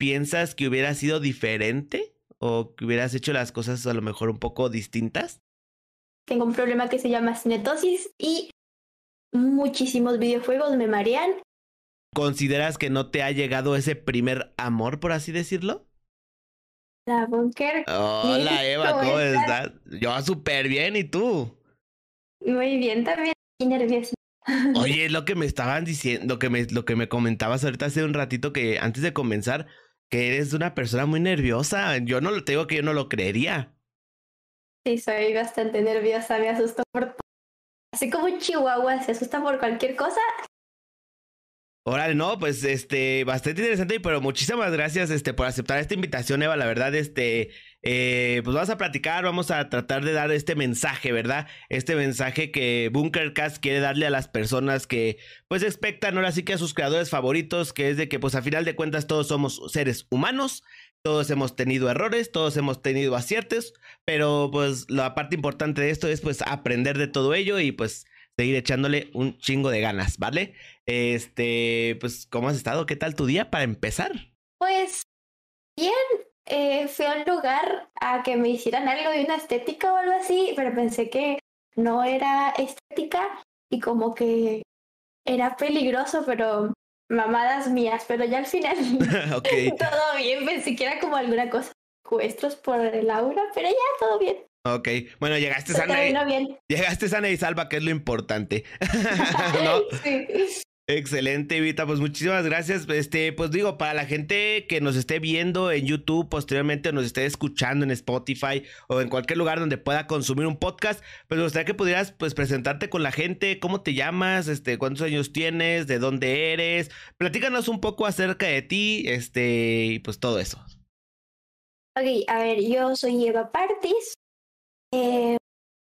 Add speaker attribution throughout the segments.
Speaker 1: piensas que hubiera sido diferente o que hubieras hecho las cosas a lo mejor un poco distintas?
Speaker 2: Tengo un problema que se llama cinetosis y muchísimos videojuegos me marean.
Speaker 1: ¿Consideras que no te ha llegado ese primer amor, por así decirlo?
Speaker 2: La Bunker.
Speaker 1: Hola Eva, ¿cómo, estás? Yo súper bien, ¿y tú?
Speaker 2: Muy bien, también y nerviosa.
Speaker 1: Oye, lo que me estaban diciendo, lo que me, lo que me comentabas ahorita hace un ratito que antes de comenzar, que eres una persona muy nerviosa. Yo no lo tengo que yo no lo creería.
Speaker 2: Sí, soy bastante nerviosa, me asusto por así como un chihuahua se asusta por cualquier cosa,
Speaker 1: Órale, no, pues este, bastante interesante, pero muchísimas gracias este, por aceptar esta invitación, Eva. La verdad, este, eh, pues vamos a platicar, vamos a tratar de dar este mensaje, ¿verdad? Este mensaje que Bunkercast quiere darle a las personas que, pues, expectan ahora sí que a sus creadores favoritos, que es de que, pues, a final de cuentas, todos somos seres humanos, todos hemos tenido errores, todos hemos tenido aciertos, pero, pues, la parte importante de esto es, pues, aprender de todo ello y, pues, seguir echándole un chingo de ganas, ¿vale? Este, pues, ¿cómo has estado? ¿Qué tal tu día para empezar?
Speaker 2: Pues, bien. Eh, fui a un lugar a que me hicieran algo de una estética o algo así, pero pensé que no era estética y como que era peligroso, pero mamadas mías, pero ya al final todo bien, pensé que era como alguna cosa, secuestros por el aura, pero ya todo bien.
Speaker 1: Ok, bueno, llegaste sana. Y, llegaste sana y salva, que es lo importante. ¿No? sí. Excelente, Vita. Pues muchísimas gracias. Este, pues digo, para la gente que nos esté viendo en YouTube, posteriormente nos esté escuchando en Spotify o en cualquier lugar donde pueda consumir un podcast, pues me gustaría que pudieras pues presentarte con la gente, cómo te llamas, este, cuántos años tienes, de dónde eres. Platícanos un poco acerca de ti, este, y pues todo eso.
Speaker 2: Ok, a ver, yo soy Eva Partis, eh,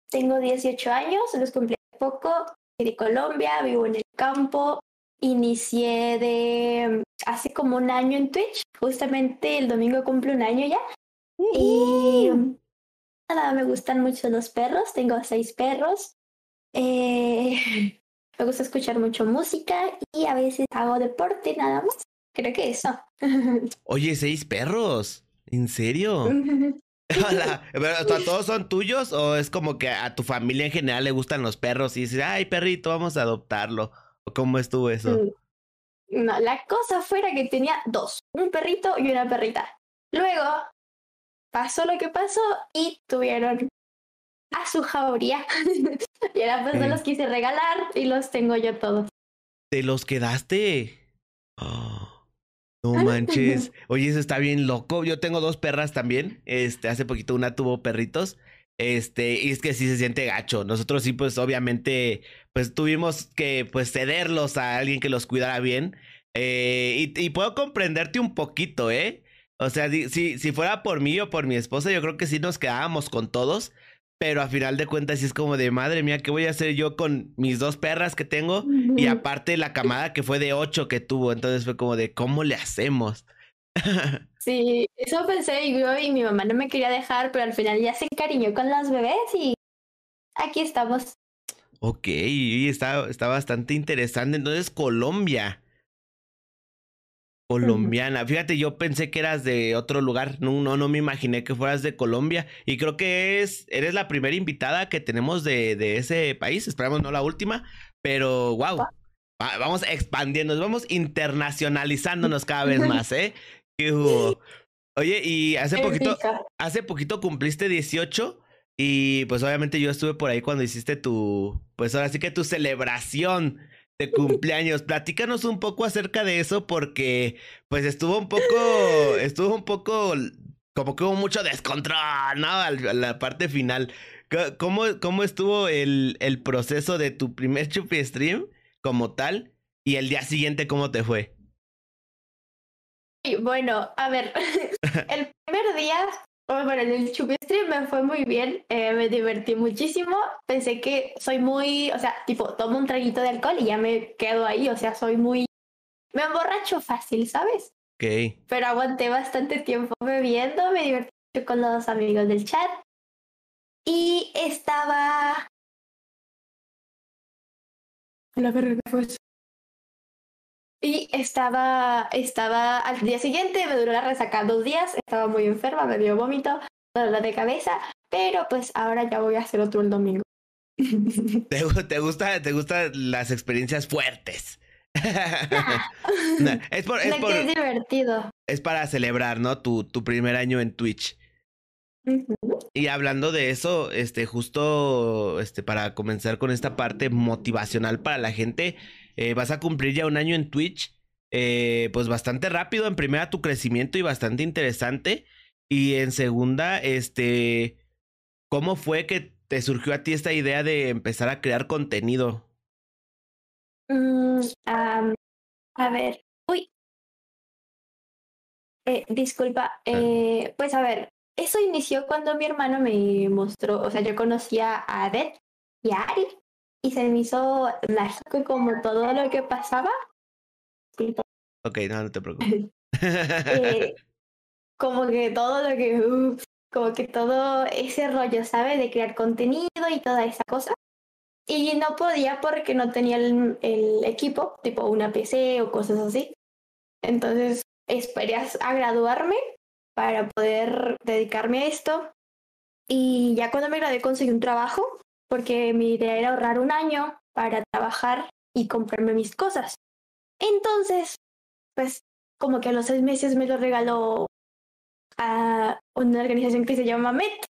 Speaker 2: tengo 18 años, los cumplí poco, soy de Colombia, vivo en el campo, inicié de hace como un año en Twitch, justamente el domingo cumple un año ya. Y nada, me gustan mucho los perros, tengo seis perros. Eh, me gusta escuchar mucho música y a veces hago deporte nada más. Creo que eso.
Speaker 1: Oye, seis perros. ¿En serio? Hola. ¿Todos son tuyos o es como que a tu familia en general le gustan los perros y dices, ay, perrito, vamos a adoptarlo? ¿O cómo estuvo eso?
Speaker 2: Mm, no, la cosa fuera que tenía dos, un perrito y una perrita. Luego pasó lo que pasó y tuvieron a su jauría. y ahora pues no los quise regalar y los tengo yo todos.
Speaker 1: ¿Te los quedaste? Oh. No manches. Oye, eso está bien loco. Yo tengo dos perras también. Este, hace poquito una tuvo perritos. Este, y es que sí se siente gacho. Nosotros sí, pues obviamente, pues tuvimos que pues cederlos a alguien que los cuidara bien. Eh, y, puedo comprenderte un poquito, ¿eh? O sea, si, si fuera por mí o por mi esposa, yo creo que sí nos quedábamos con todos. Pero a final de cuentas sí es como de madre mía, ¿qué voy a hacer yo con mis dos perras que tengo? Y aparte la camada que fue de ocho que tuvo. Entonces fue como de, ¿cómo le hacemos?
Speaker 2: sí, eso pensé y yo y mi mamá no me quería dejar, pero al final ya se encariñó con las bebés y aquí estamos.
Speaker 1: Ok, está, está bastante interesante. Entonces, Colombia colombiana. Fíjate, yo pensé que eras de otro lugar. No, no, no me imaginé que fueras de Colombia. Y creo que es, eres la primera invitada que tenemos de, de ese país. Esperamos no la última. Pero wow. vamos expandiendo, vamos internacionalizándonos cada vez más, ¿eh? Oye, y hace poquito, hace poquito cumpliste 18 y pues obviamente yo estuve por ahí cuando hiciste tu, pues ahora sí que tu celebración de cumpleaños. Platícanos un poco acerca de eso porque pues estuvo un poco, estuvo un poco como que hubo mucho descontrol, ¿no? A la parte final. ¿Cómo, cómo estuvo el, el proceso de tu primer chupi stream como tal? Y el día siguiente, ¿cómo te fue?
Speaker 2: Bueno, a ver, el primer día Oh, bueno, en el Stream me fue muy bien, eh, me divertí muchísimo. Pensé que soy muy, o sea, tipo, tomo un traguito de alcohol y ya me quedo ahí, o sea, soy muy. Me emborracho fácil, ¿sabes?
Speaker 1: Ok.
Speaker 2: Pero aguanté bastante tiempo bebiendo, me divertí con los amigos del chat. Y estaba. La verdad fue eso. Y estaba, estaba al día siguiente, me duró la resaca dos días, estaba muy enferma, me dio vómito, dolor de cabeza, pero pues ahora ya voy a hacer otro el domingo.
Speaker 1: ¿Te, te gusta, te gustan las experiencias fuertes?
Speaker 2: es por, es, por, es divertido.
Speaker 1: Es para celebrar, ¿no? Tu, tu primer año en Twitch. Y hablando de eso, este, justo este, para comenzar con esta parte motivacional para la gente, eh, vas a cumplir ya un año en Twitch, eh, pues bastante rápido, en primera tu crecimiento y bastante interesante, y en segunda, este, ¿cómo fue que te surgió a ti esta idea de empezar a crear contenido?
Speaker 2: Mm, a ver, uy. Eh, disculpa, pues a ver, eso inició cuando mi hermano me mostró, o sea, yo conocía a Beth y a Ari y se me hizo mágico como todo lo que pasaba.
Speaker 1: Ok, no, no te preocupes.
Speaker 2: eh, como que todo lo que, uh, como que todo ese rollo, ¿sabes? De crear contenido y toda esa cosa. Y no podía porque no tenía el, el equipo, tipo una PC o cosas así. Entonces esperé a graduarme para poder dedicarme a esto. Y ya cuando me gradué conseguí un trabajo porque mi idea era ahorrar un año para trabajar y comprarme mis cosas. Entonces, pues como que a los seis meses me lo regaló a una organización que se llama MET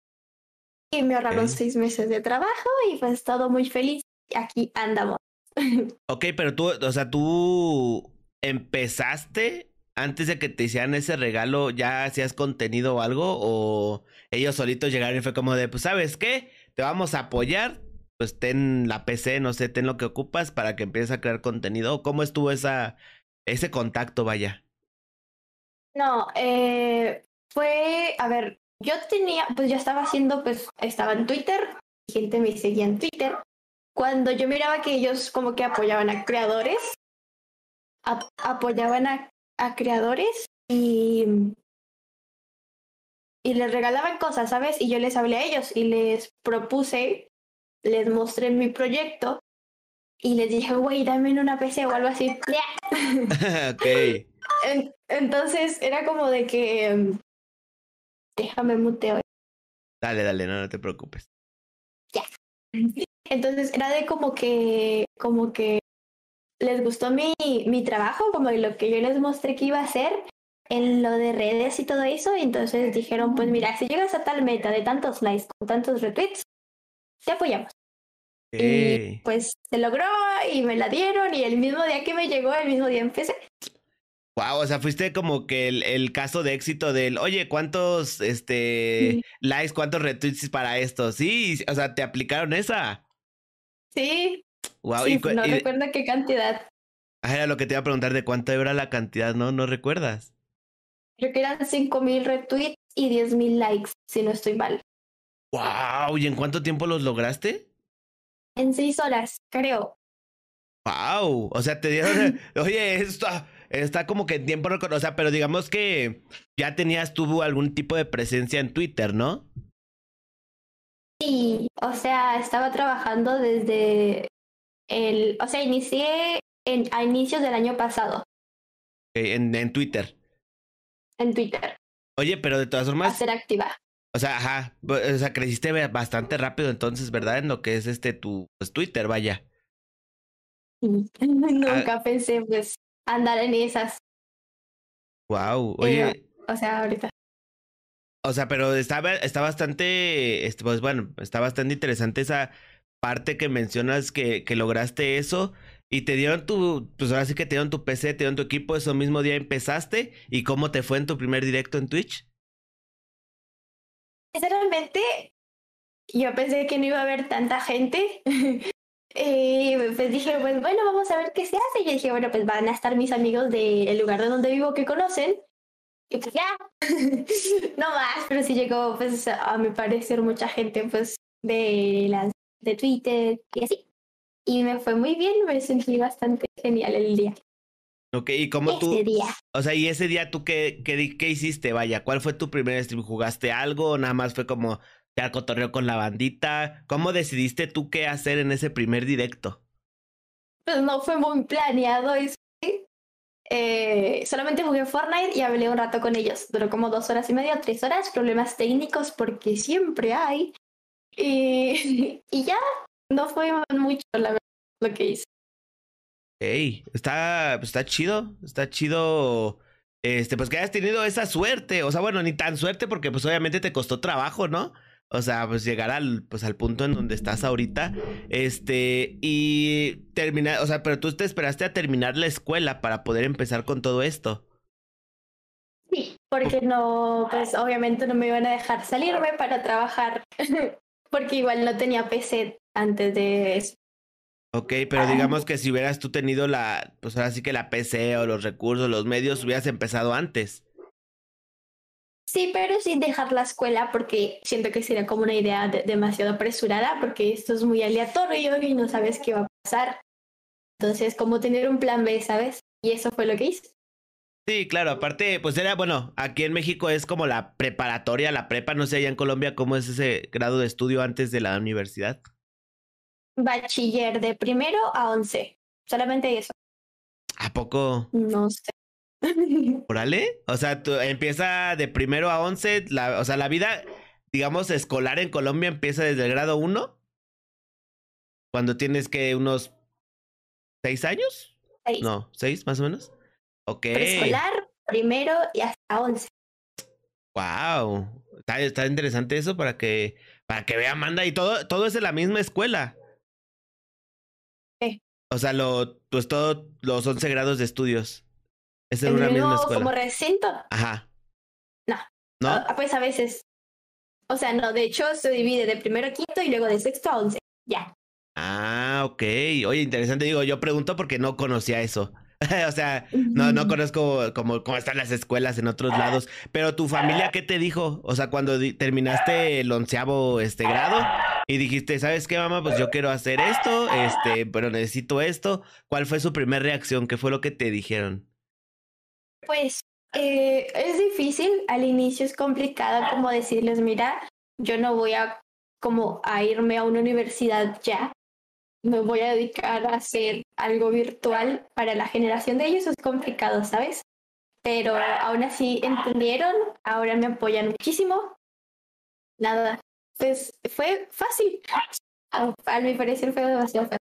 Speaker 2: y me ahorraron seis meses de trabajo y pues todo muy feliz. Aquí andamos.
Speaker 1: Ok, pero tú, o sea, tú empezaste antes de que te hicieran ese regalo, ¿ya hacías contenido o algo? ¿O ellos solitos llegaron y fue como de, pues, ¿sabes qué? Te vamos a apoyar, pues ten la PC, no sé, ten lo que ocupas para que empieces a crear contenido. ¿Cómo estuvo esa, ese contacto, vaya?
Speaker 2: No, eh, fue, a ver, yo tenía, pues yo estaba haciendo, pues estaba en Twitter, gente me seguía en Twitter. Cuando yo miraba que ellos como que apoyaban a creadores, apoyaban a a creadores y, y les regalaban cosas, ¿sabes? Y yo les hablé a ellos y les propuse, les mostré mi proyecto y les dije, güey, dame una PC o algo así. ok. Entonces era como de que, déjame muteo.
Speaker 1: Dale, dale, no, no te preocupes.
Speaker 2: Ya. Entonces era de como que, como que les gustó mi, mi trabajo, como lo que yo les mostré que iba a hacer en lo de redes y todo eso. Y entonces dijeron, pues mira, si llegas a tal meta de tantos likes con tantos retweets, te apoyamos. Y pues se logró y me la dieron y el mismo día que me llegó, el mismo día empecé.
Speaker 1: Wow, o sea, fuiste como que el, el caso de éxito del, oye, ¿cuántos este likes, cuántos retweets para esto? Sí, o sea, te aplicaron esa.
Speaker 2: Sí, Wow, no recuerdo qué cantidad.
Speaker 1: Ah, era lo que te iba a preguntar de cuánto era la cantidad, ¿no? ¿No recuerdas?
Speaker 2: Creo que eran 5.000 retweets y 10.000 likes, si no estoy mal.
Speaker 1: Wow, ¿y en cuánto tiempo los lograste?
Speaker 2: En seis horas, creo.
Speaker 1: Wow, o sea, te dieron, oye, esto está como que en tiempo o sea, pero digamos que ya tenías tú algún tipo de presencia en Twitter, ¿no?
Speaker 2: Sí, o sea, estaba trabajando desde el, o sea, inicié en, a inicios del año pasado.
Speaker 1: en, en Twitter.
Speaker 2: En Twitter.
Speaker 1: Oye, pero de todas formas.
Speaker 2: A ser activa.
Speaker 1: O sea, ajá. O sea, creciste bastante rápido entonces, ¿verdad? En lo que es este tu pues, Twitter, vaya.
Speaker 2: Nunca ah. pensé, pues, andar en esas.
Speaker 1: Wow. Oye.
Speaker 2: o sea, ahorita.
Speaker 1: O sea, pero está, está bastante, este, pues bueno, está bastante interesante esa parte que mencionas que, que lograste eso y te dieron tu, pues ahora sí que te dieron tu PC, te dieron tu equipo, ese mismo día empezaste y cómo te fue en tu primer directo en Twitch.
Speaker 2: Realmente yo pensé que no iba a haber tanta gente. y pues dije, pues bueno, vamos a ver qué se hace. Y dije, bueno, pues van a estar mis amigos del lugar de donde vivo que conocen. Y pues ya, no más, pero sí llegó, pues a mi parecer, mucha gente, pues de las de Twitter y así. Y me fue muy bien, me sentí bastante genial el día.
Speaker 1: Ok, ¿y cómo tú?
Speaker 2: Día.
Speaker 1: O sea, ¿y ese día tú qué, qué, qué hiciste? Vaya, ¿cuál fue tu primer stream? ¿Jugaste algo o nada más fue como te cotorreo con la bandita? ¿Cómo decidiste tú qué hacer en ese primer directo?
Speaker 2: Pues no fue muy planeado eso. eh, solamente jugué Fortnite y hablé un rato con ellos. Duró como dos horas y media, tres horas, problemas técnicos porque siempre hay. Y, y ya, no fue mucho la verdad lo que hice.
Speaker 1: Ey, está, está chido, está chido. Este, pues que hayas tenido esa suerte. O sea, bueno, ni tan suerte porque pues obviamente te costó trabajo, ¿no? O sea, pues llegar al, pues, al punto en donde estás ahorita. Este, y terminar, o sea, pero tú te esperaste a terminar la escuela para poder empezar con todo esto.
Speaker 2: Sí, porque no, pues obviamente no me iban a dejar salirme para trabajar, porque igual no tenía PC antes de eso.
Speaker 1: Ok, pero digamos que si hubieras tú tenido la, pues ahora sí que la PC o los recursos, los medios, hubieras empezado antes.
Speaker 2: Sí, pero sin dejar la escuela porque siento que sería como una idea demasiado apresurada porque esto es muy aleatorio y no sabes qué va a pasar. Entonces, como tener un plan B, ¿sabes? Y eso fue lo que hice.
Speaker 1: Sí, claro, aparte, pues era, bueno, aquí en México es como la preparatoria, la prepa, no sé allá en Colombia cómo es ese grado de estudio antes de la universidad.
Speaker 2: Bachiller de primero a once, solamente eso.
Speaker 1: ¿A poco?
Speaker 2: No sé.
Speaker 1: ¿Órale? O sea, tú, empieza de primero a once, la, o sea, la vida, digamos, escolar en Colombia empieza desde el grado uno. Cuando tienes que unos seis años.
Speaker 2: Seis.
Speaker 1: No, seis más o menos. Ok.
Speaker 2: Preescolar, primero y hasta once.
Speaker 1: Wow. Está, está interesante eso para que, para que vea Amanda. Y todo, todo es en la misma escuela. O sea, lo, pues todo, los once grados de estudios. Es en
Speaker 2: ¿El
Speaker 1: una misma escuela.
Speaker 2: como recinto?
Speaker 1: Ajá.
Speaker 2: No.
Speaker 1: ¿No?
Speaker 2: Ah, pues a veces. O sea, no, de hecho se divide de primero a quinto y luego de sexto a once. Ya.
Speaker 1: Ah, ok. Oye, interesante. Digo, yo pregunto porque no conocía eso. o sea, no, no conozco cómo, cómo están las escuelas en otros lados. Pero tu familia, ¿qué te dijo? O sea, cuando terminaste el onceavo este grado y dijiste, ¿sabes qué, mamá? Pues yo quiero hacer esto, este, pero necesito esto. ¿Cuál fue su primera reacción? ¿Qué fue lo que te dijeron?
Speaker 2: Pues eh, es difícil, al inicio es complicado como decirles, mira, yo no voy a como a irme a una universidad ya, me voy a dedicar a hacer algo virtual para la generación de ellos, es complicado, ¿sabes? Pero aún así entendieron, ahora me apoyan muchísimo. Nada, pues fue fácil. A, a mi parecer fue demasiado fácil.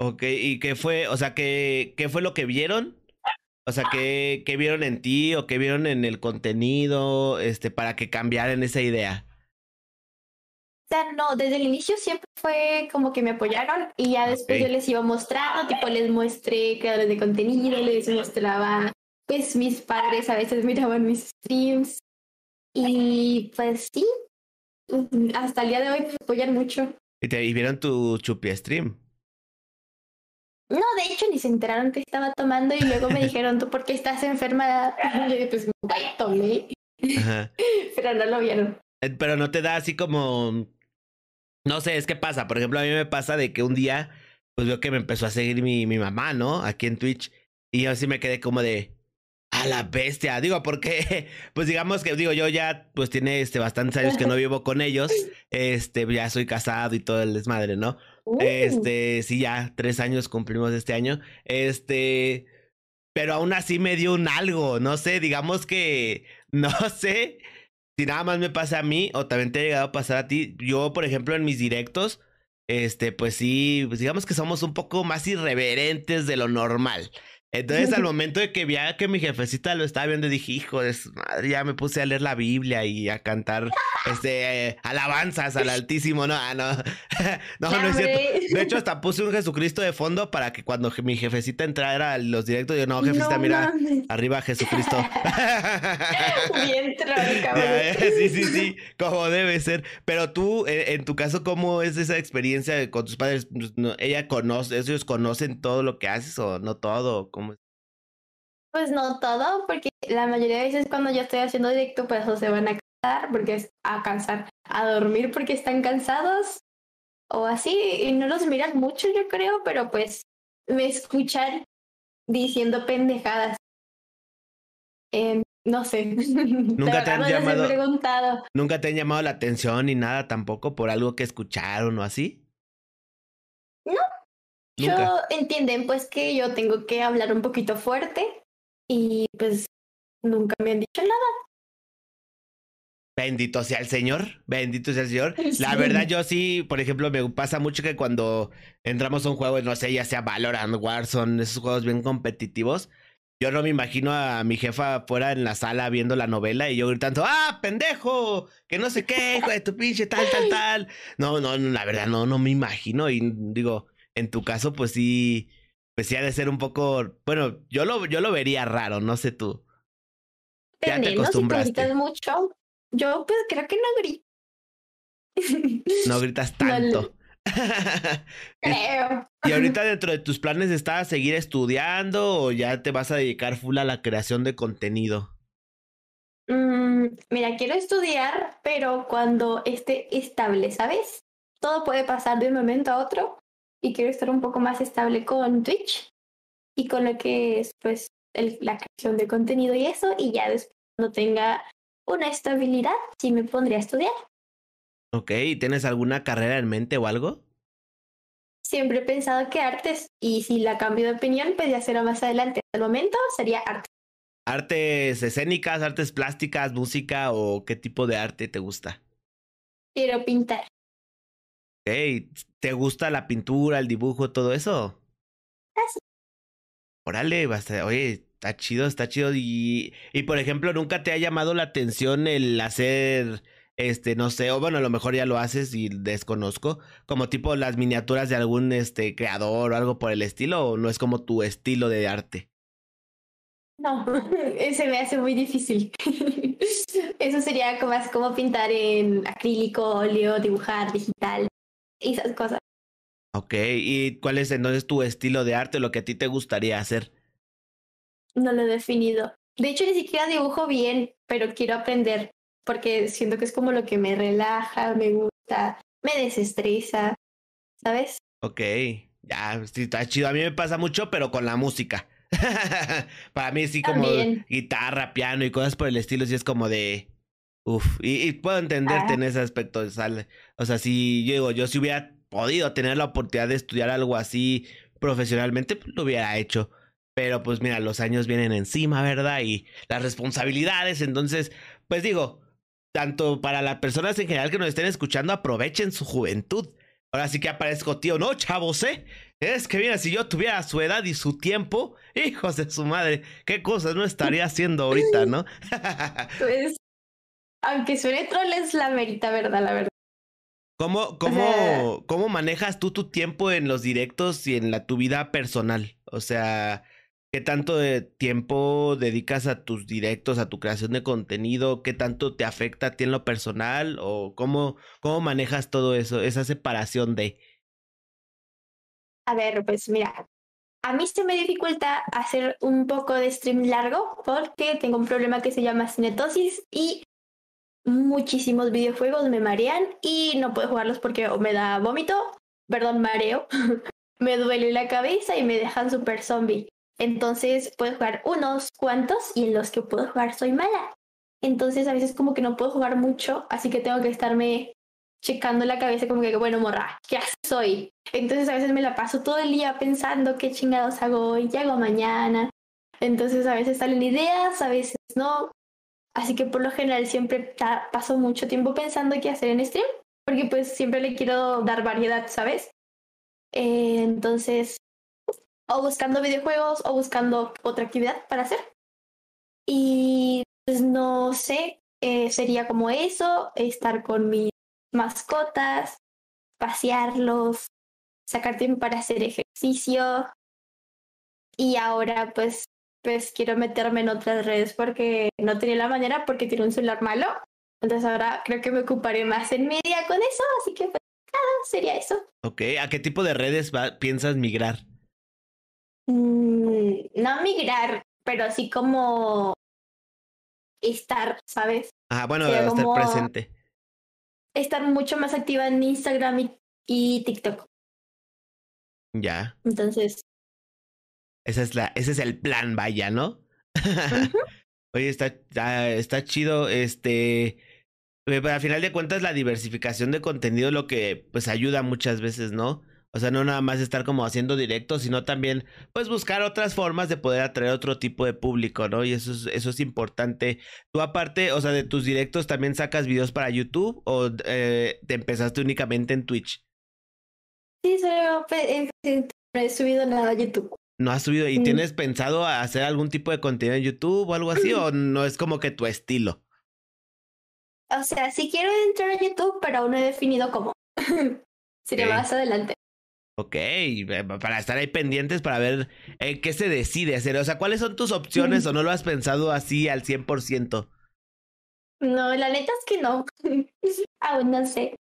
Speaker 1: Ok, ¿y qué fue? O sea, ¿qué, qué fue lo que vieron? O sea, ¿qué, ¿qué vieron en ti o qué vieron en el contenido este, para que cambiaran esa idea?
Speaker 2: O sea, no, desde el inicio siempre fue como que me apoyaron y ya después
Speaker 1: Ok.
Speaker 2: yo les iba mostrando, tipo les mostré creadores de contenido, les mostraba, pues mis padres a veces miraban mis streams y pues sí, hasta el día de hoy me apoyan mucho.
Speaker 1: Y, te, y vieron tu chupi stream.
Speaker 2: No, de hecho ni se enteraron que estaba tomando y luego me dijeron, ¿tú por qué estás enferma? Y yo dije, pues "Ay, tomé,
Speaker 1: Ajá.
Speaker 2: pero no lo vieron.
Speaker 1: Eh, Pero no te da así como. No sé, es que pasa. Por ejemplo, a mí me pasa de que un día, pues veo que me empezó a seguir mi, mi mamá, ¿no? Aquí en Twitch. Y yo así me quedé como de. A la bestia. Digo, porque, pues digamos que, digo, yo ya, pues tiene este bastantes años que no vivo con ellos. Este, ya soy casado y todo el desmadre, ¿no?
Speaker 2: Uh,
Speaker 1: Este, sí, ya tres años cumplimos este año. Este, pero aún así me dio un algo, no sé, digamos que, no sé si nada más me pasa a mí o también te ha llegado a pasar a ti. Yo, por ejemplo, en mis directos, este, pues sí, pues digamos que somos un poco más irreverentes de lo normal. Entonces, al momento de que vi a que mi jefecita lo estaba viendo, dije, hijo de su madre, ya me puse a leer la Biblia y a cantar este eh, alabanzas al Altísimo. No, ah, no, no, no es cierto. De hecho, hasta puse un Jesucristo de fondo para que cuando mi jefecita entrara a los directos, yo no, jefecita,
Speaker 2: No
Speaker 1: mira,
Speaker 2: mames.
Speaker 1: arriba Jesucristo.
Speaker 2: Bien cabrón.
Speaker 1: sí, sí, sí, como debe ser. Pero tú, eh, en tu caso, ¿cómo es esa experiencia con tus padres? Pues, ¿Ella conoce, ellos conocen todo lo que haces o no todo?
Speaker 2: Pues no todo, porque la mayoría de veces cuando yo estoy haciendo directo, pues o se van a cansar, porque es a cansar, a dormir porque están cansados, o así, y no los miran mucho, yo creo, pero pues me escuchan diciendo pendejadas. Em, no sé.
Speaker 1: Nunca te han
Speaker 2: no
Speaker 1: llamado-
Speaker 2: preguntado.
Speaker 1: ¿Nunca te han llamado la atención ni nada tampoco por algo que escucharon o así?
Speaker 2: No.
Speaker 1: Nunca.
Speaker 2: Yo entienden pues que yo tengo que hablar un poquito fuerte y pues nunca me han dicho nada.
Speaker 1: Bendito sea el Señor, bendito sea el Señor. La verdad, yo sí, por ejemplo, me pasa mucho que cuando entramos a un juego, no sé, ya sea Valorant, Warzone, esos juegos bien competitivos, yo no me imagino a mi jefa fuera en la sala viendo la novela y yo gritando, ¡ah, pendejo! Que no sé qué, hijo de tu pinche, tal, tal, tal. No, no, la verdad, no, no me imagino. Y digo, en tu caso, pues sí, pues sí ha de ser un poco, bueno, yo lo, yo lo vería raro, no sé tú.
Speaker 2: Ya te acostumbraste. Si te mucho, yo pues creo que no grito.
Speaker 1: No gritas tanto.
Speaker 2: Creo.
Speaker 1: ¿Y ahorita dentro de tus planes está seguir estudiando o ya te vas a dedicar full a la creación de contenido?
Speaker 2: Mm, mira, quiero estudiar, pero cuando esté estable, ¿sabes? Todo puede pasar de un momento a otro y quiero estar un poco más estable con Twitch y con lo que es pues la creación de contenido y eso y ya después no tenga una estabilidad, sí me pondría a estudiar.
Speaker 1: Ok, ¿tienes alguna carrera en mente o algo?
Speaker 2: Siempre he pensado que artes, y si la cambio de opinión, pues ya será más adelante. Al momento sería arte.
Speaker 1: ¿Artes escénicas, artes plásticas, música o qué tipo de arte te gusta?
Speaker 2: Quiero pintar.
Speaker 1: Ok, ¿te gusta la pintura, el dibujo, todo eso?
Speaker 2: Ah, sí.
Speaker 1: Órale, basta. Oye, está chido, está chido. Y, y por ejemplo, ¿nunca te ha llamado la atención el hacer este, no sé, o bueno, a lo mejor ya lo haces y desconozco, como tipo las miniaturas de algún este creador o algo por el estilo, o no es como tu estilo de arte.
Speaker 2: No, se me hace muy difícil. Eso sería más como pintar en acrílico, óleo, dibujar, digital, esas cosas.
Speaker 1: Ok, ¿y cuál es entonces tu estilo de arte, lo que a ti te gustaría hacer?
Speaker 2: No lo he definido. De hecho, ni siquiera dibujo bien, pero quiero aprender porque siento que es como lo que me relaja, me gusta, me desestresa, ¿sabes?
Speaker 1: Ok, ya, sí, está chido. A mí me pasa mucho, pero con la música. Para mí sí como guitarra, piano y cosas por el estilo, sí es como de... Uf, y, puedo entenderte en ese aspecto. O sea, si yo digo, yo si hubiera podido tener la oportunidad de estudiar algo así profesionalmente, pues lo hubiera hecho. Pero pues mira, los años vienen encima, ¿verdad? Y las responsabilidades, entonces, pues digo, tanto para las personas en general que nos estén escuchando, aprovechen su juventud. Ahora sí que aparezco, tío, no, chavos, ¿eh? Es que mira, si yo tuviera su edad y su tiempo, hijos de su madre, qué cosas no estaría haciendo ahorita, ¿no?
Speaker 2: pues, aunque suene troll, es la verita, ¿verdad? La verdad.
Speaker 1: ¿Cómo, cómo, ¿Cómo manejas tú tu tiempo en los directos y en la, tu vida personal? O sea, ¿Qué tanto de tiempo dedicas a tus directos, a tu creación de contenido? ¿Qué tanto te afecta a ti en lo personal? ¿O cómo, cómo manejas todo eso, esa separación de...
Speaker 2: A ver, pues mira, a mí se me dificulta hacer un poco de stream largo porque tengo un problema que se llama cinetosis y muchísimos videojuegos me marean y no puedo jugarlos porque me da vómito, perdón, mareo, me duele la cabeza y me dejan super zombie. Entonces puedo jugar unos cuantos y en los que puedo jugar soy mala. Entonces a veces como que no puedo jugar mucho, así que tengo que estarme checando la cabeza como que, bueno, morra, ¿qué soy? Entonces a veces me la paso todo el día pensando qué chingados hago hoy, qué hago mañana. Entonces a veces salen ideas, a veces no. Así que por lo general siempre paso mucho tiempo pensando qué hacer en stream, porque pues siempre le quiero dar variedad, ¿sabes? Eh, entonces o buscando videojuegos o buscando otra actividad para hacer. Y pues no sé, eh, sería como eso, estar con mis mascotas, pasearlos, sacar tiempo para hacer ejercicio. Y ahora pues, pues quiero meterme en otras redes porque no tenía la manera porque tiene un celular malo. Entonces ahora creo que me ocuparé más en media con eso, así que pues nada, sería eso.
Speaker 1: Ok, ¿a qué tipo de redes piensas migrar?
Speaker 2: Mm, no migrar, pero así como estar, ¿sabes?
Speaker 1: Ah, bueno, estar presente.
Speaker 2: Estar mucho más activa en Instagram y, TikTok.
Speaker 1: Ya.
Speaker 2: Entonces.
Speaker 1: Esa es la, ese es el plan, vaya, ¿no? Oye, está, está chido. Este. Eh, al final de cuentas, la diversificación de contenido lo que pues ayuda muchas veces, ¿no? O sea, no nada más estar como haciendo directos, sino también, pues, buscar otras formas de poder atraer otro tipo de público, ¿no? Y eso es, eso es importante. Tú aparte, o sea, de tus directos, ¿también sacas videos para YouTube o eh, te empezaste únicamente en Twitch?
Speaker 2: Sí, solo he subido nada a YouTube.
Speaker 1: ¿No has subido? ¿Y tienes pensado hacer algún tipo de contenido en YouTube o algo así? ¿O no es como que tu estilo?
Speaker 2: O sea, sí quiero entrar a YouTube, pero aún no he definido cómo. Sería más adelante.
Speaker 1: Ok, para estar ahí pendientes para ver eh, qué se decide hacer. O sea, ¿cuáles son tus opciones o no lo has pensado así al 100%?
Speaker 2: No, la neta es que no. Aún no sé.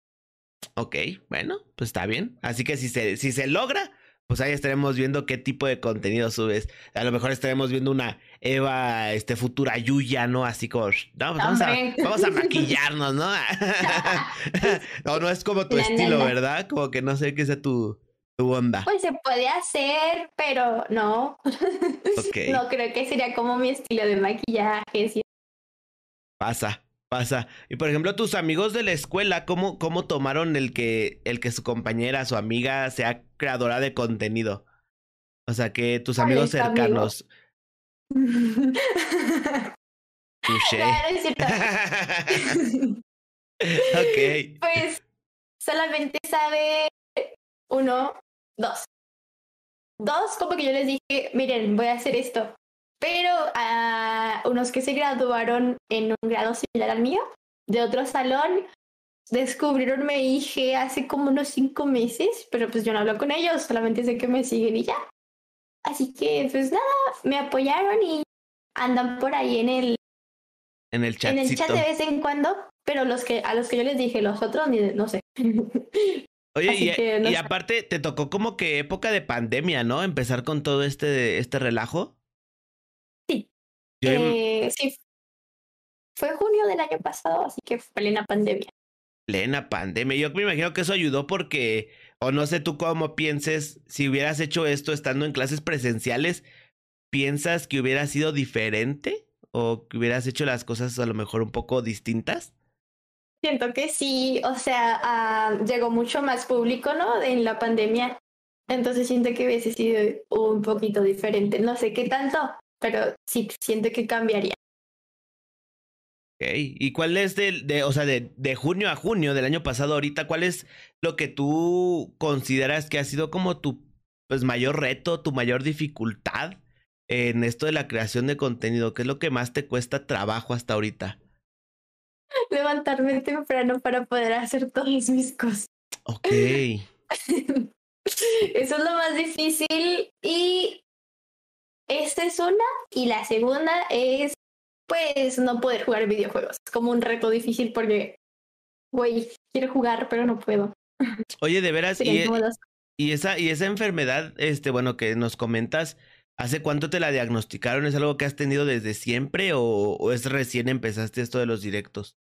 Speaker 1: Ok, bueno, pues está bien. Así que si se, si se logra, pues ahí estaremos viendo qué tipo de contenido subes. A lo mejor estaremos viendo una Eva, este, futura Yuya, ¿no? Así como, pues vamos, a, vamos, a, maquillarnos, ¿no? no, no es como tu estilo, ¿verdad? Como que no sé qué sea tu, tu onda.
Speaker 2: Pues se puede hacer, pero no. no creo que sería como mi estilo de maquillaje.
Speaker 1: Pasa. Pasa. Y por ejemplo, tus amigos de la escuela, ¿cómo, cómo tomaron el que, el que su compañera, su amiga sea creadora de contenido? O sea, que tus amigos cercanos. ok.
Speaker 2: Pues solamente sabe uno, dos. Dos, como que yo les dije, miren, voy a hacer esto. Pero a unos que se graduaron en un grado similar al mío, de otro salón, descubrieron mi hija hace como unos cinco meses, pero pues yo no hablo con ellos, solamente sé que me siguen y ya. Así que pues nada, me apoyaron y andan por ahí en el
Speaker 1: en el chat.
Speaker 2: En el chat de vez en cuando, pero los que a los que yo les dije, los otros ni no sé.
Speaker 1: Oye, y, y aparte te tocó como que época de pandemia, ¿no? Empezar con todo este este relajo.
Speaker 2: Eh, sí, fue junio del año pasado, así que fue plena pandemia.
Speaker 1: Plena pandemia. Yo me imagino que eso ayudó porque, o no sé tú cómo pienses, si hubieras hecho esto estando en clases presenciales, ¿piensas que hubiera sido diferente? ¿O que hubieras hecho las cosas a lo mejor un poco distintas?
Speaker 2: Siento que sí, o sea, ah, llegó mucho más público, ¿no? En la pandemia. Entonces siento que hubiese sido un poquito diferente. No sé qué tanto, pero sí siento que cambiaría.
Speaker 1: Ok, ¿y cuál es de, de o sea, de, de, junio a junio del año pasado ahorita, cuál es lo que tú consideras que ha sido como tu pues, mayor reto, tu mayor dificultad en esto de la creación de contenido? ¿Qué es lo que más te cuesta trabajo hasta ahorita?
Speaker 2: Levantarme temprano para poder hacer todas mis cosas.
Speaker 1: Ok.
Speaker 2: Eso es lo más difícil y esta es una y la segunda es pues no poder jugar videojuegos. Es como un reto difícil porque, güey, quiero jugar pero no puedo.
Speaker 1: Oye, de veras, y, e y, esa, y esa enfermedad, este, bueno, que nos comentas, ¿hace cuánto te la diagnosticaron? ¿Es algo que has tenido desde siempre o, o es recién empezaste esto de los directos?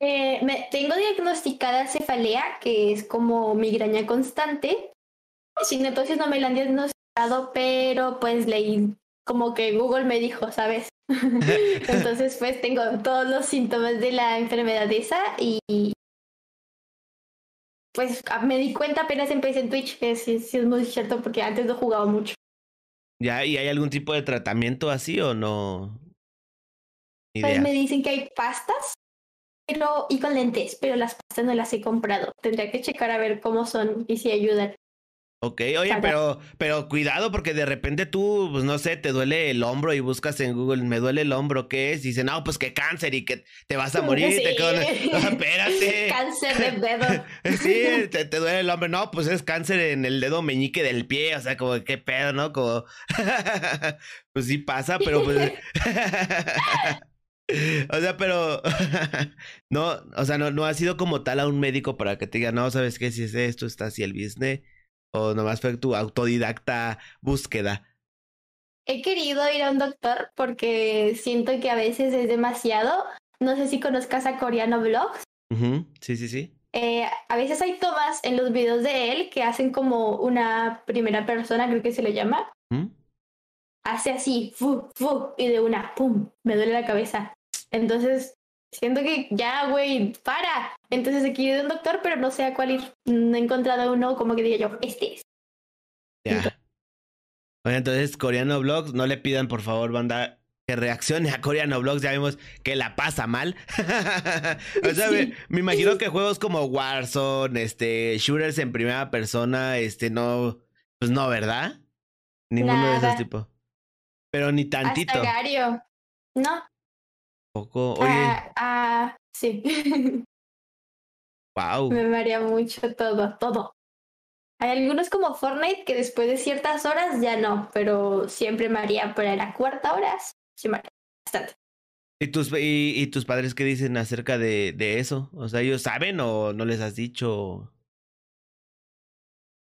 Speaker 2: Eh, me, tengo diagnosticada cefalea, que es como migraña constante. Sin entonces no me la han diagnosticado pero pues leí como que Google me dijo, ¿sabes? Entonces pues tengo todos los síntomas de la enfermedad esa y pues me di cuenta apenas empecé en Twitch, que sí, es muy cierto porque antes no jugaba mucho.
Speaker 1: ¿Ya? ¿Y hay algún tipo de tratamiento así o no?
Speaker 2: Pues me dicen que hay pastas pero, y con lentes, pero las pastas no las he comprado. Tendría que checar a ver cómo son y si ayudan.
Speaker 1: Ok, oye, pero, pero cuidado porque de repente tú, pues no sé, te duele el hombro y buscas en Google, me duele el hombro, ¿qué es? Y dice, no, pues que cáncer y que te vas a morir. Sí. Te quedo... espérate.
Speaker 2: cáncer de dedo.
Speaker 1: sí, te, te, duele el hombro. No, pues es cáncer en el dedo meñique del pie, o sea, como qué pedo, ¿no? Como, pues sí pasa, pero pues... O sea, pero no, o sea, no, no ha sido como tal a un médico para que te diga, no, sabes qué, si es esto, está así el business ¿O nomás fue tu autodidacta búsqueda?
Speaker 2: He querido ir a un doctor porque siento que a veces es demasiado. No sé si conozcas a Coreano Vlogs.
Speaker 1: Sí, sí, sí.
Speaker 2: Eh, a veces hay tomas en los videos de él que hacen como una primera persona, creo que se le llama. Hace así, fu, fu, y de una, pum, me duele la cabeza. Entonces, siento que ya, güey, para. Entonces aquí de un doctor, pero no sé a cuál ir. No he encontrado uno como que diga yo, este es.
Speaker 1: Ya. Bueno, entonces, Coreano Vlogs, no le pidan, por favor, banda, que reaccione a Coreano Vlogs. Ya vimos que la pasa mal. o sea, me, me, imagino que juegos como Warzone, este, shooters en primera persona, este, no, pues no, ¿verdad? Ninguno
Speaker 2: Nada.
Speaker 1: de esos tipos. Pero ni tantito.
Speaker 2: Hasta Gario. No.
Speaker 1: Poco. Oye,
Speaker 2: Ah, ah, sí.
Speaker 1: wow.
Speaker 2: Me marea mucho todo, todo. Hay algunos como Fortnite que después de ciertas horas ya no, pero siempre marea por la cuarta hora. Sí, marea bastante.
Speaker 1: ¿Y tus, y, y tus padres qué dicen acerca de, de eso? O sea, ¿ellos saben o no les has dicho?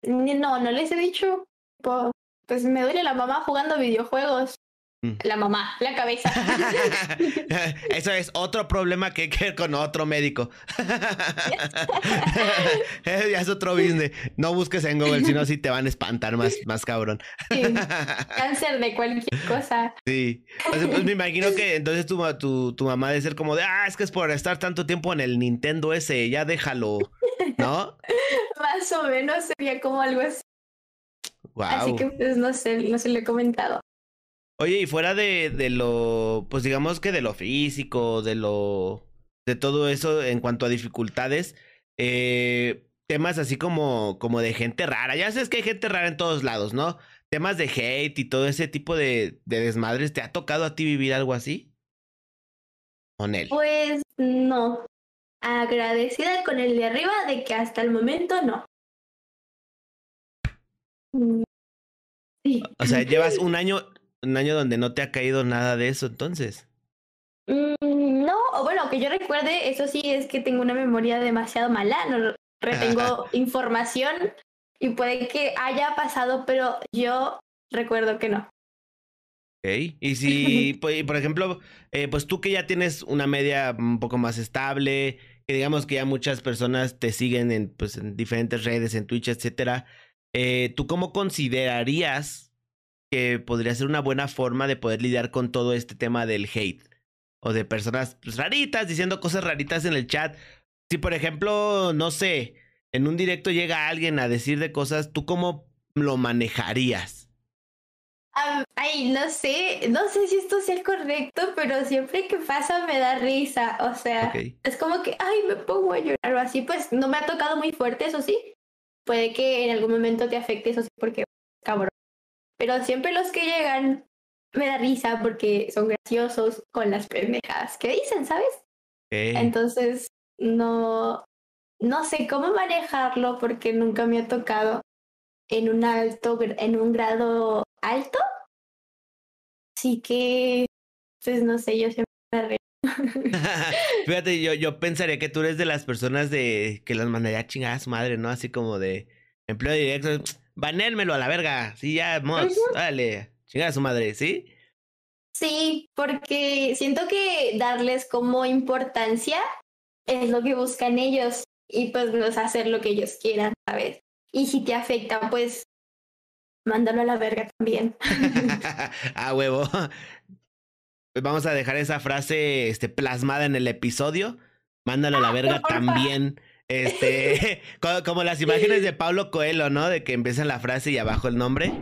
Speaker 2: No, no les he dicho. Pues me duele la mamá jugando videojuegos.
Speaker 1: Mm.
Speaker 2: La mamá, la cabeza.
Speaker 1: Eso es otro problema que hay que ver con otro médico. ya es otro business. No busques en Google, si no, sí te van a espantar más, más cabrón.
Speaker 2: Sí, Cáncer de cualquier cosa.
Speaker 1: Sí. Pues me imagino que entonces tu, tu, tu mamá debe ser como de, ah, es que es por estar tanto tiempo en el Nintendo ese, ya déjalo. ¿No?
Speaker 2: Más o menos sería como algo así. Así que pues no sé, no se lo he comentado.
Speaker 1: Oye, y fuera de, de lo, pues digamos que de lo físico, de lo, de todo eso en cuanto a dificultades, eh, temas así como, como de gente rara. Ya sabes que hay gente rara en todos lados, ¿no? Temas de hate y todo ese tipo de, de desmadres. ¿Te ha tocado a ti vivir algo así? Con él.
Speaker 2: Pues no. Agradecida con el de arriba de que hasta el momento no. Sí.
Speaker 1: O sea, llevas un año, un año donde no te ha caído nada de eso, entonces.
Speaker 2: Mm, No, o bueno, que yo recuerde, eso sí es que tengo una memoria demasiado mala, no retengo información y puede que haya pasado, pero yo recuerdo que no.
Speaker 1: Ok. Y si, pues, por ejemplo, eh, pues tú que ya tienes una media un poco más estable, que digamos que ya muchas personas te siguen en, pues, en diferentes redes, en Twitch, etcétera, eh, ¿tú cómo considerarías que podría ser una buena forma de poder lidiar con todo este tema del hate? O de personas pues, raritas diciendo cosas raritas en el chat. Si, por ejemplo, no sé, en un directo llega alguien a decir de cosas, ¿tú cómo lo manejarías?
Speaker 2: Ay, no sé, no sé si esto sea el correcto, pero siempre que pasa me da risa, o sea, es como que, ay, me pongo a llorar o así, pues no me ha tocado muy fuerte, eso sí. Puede que en algún momento te afecte, eso sí, porque. Pero siempre los que llegan me da risa porque son graciosos con las pendejadas que dicen, ¿sabes? Entonces, no, no sé cómo manejarlo porque nunca me ha tocado en un alto, en un grado alto. Así que, pues no sé, yo siempre me río.
Speaker 1: Fíjate, yo, yo pensaría que tú eres de las personas de que las mandaría a su madre, ¿no? Así como de empleo directo, banérmelo a la verga. Sí, ya, mods, dale, chingar a su madre, ¿sí?
Speaker 2: Sí, porque siento que darles como importancia es lo que buscan ellos y pues no es hacer lo que ellos quieran, ¿sabes? Y si te afecta, pues mándalo a la verga también.
Speaker 1: a huevo. Pues vamos a dejar esa frase este, plasmada en el episodio. Mándalo a la verga
Speaker 2: porfa.
Speaker 1: también. Este, co- como las imágenes de Pablo Coelho, ¿no? De que empieza la frase y abajo el nombre.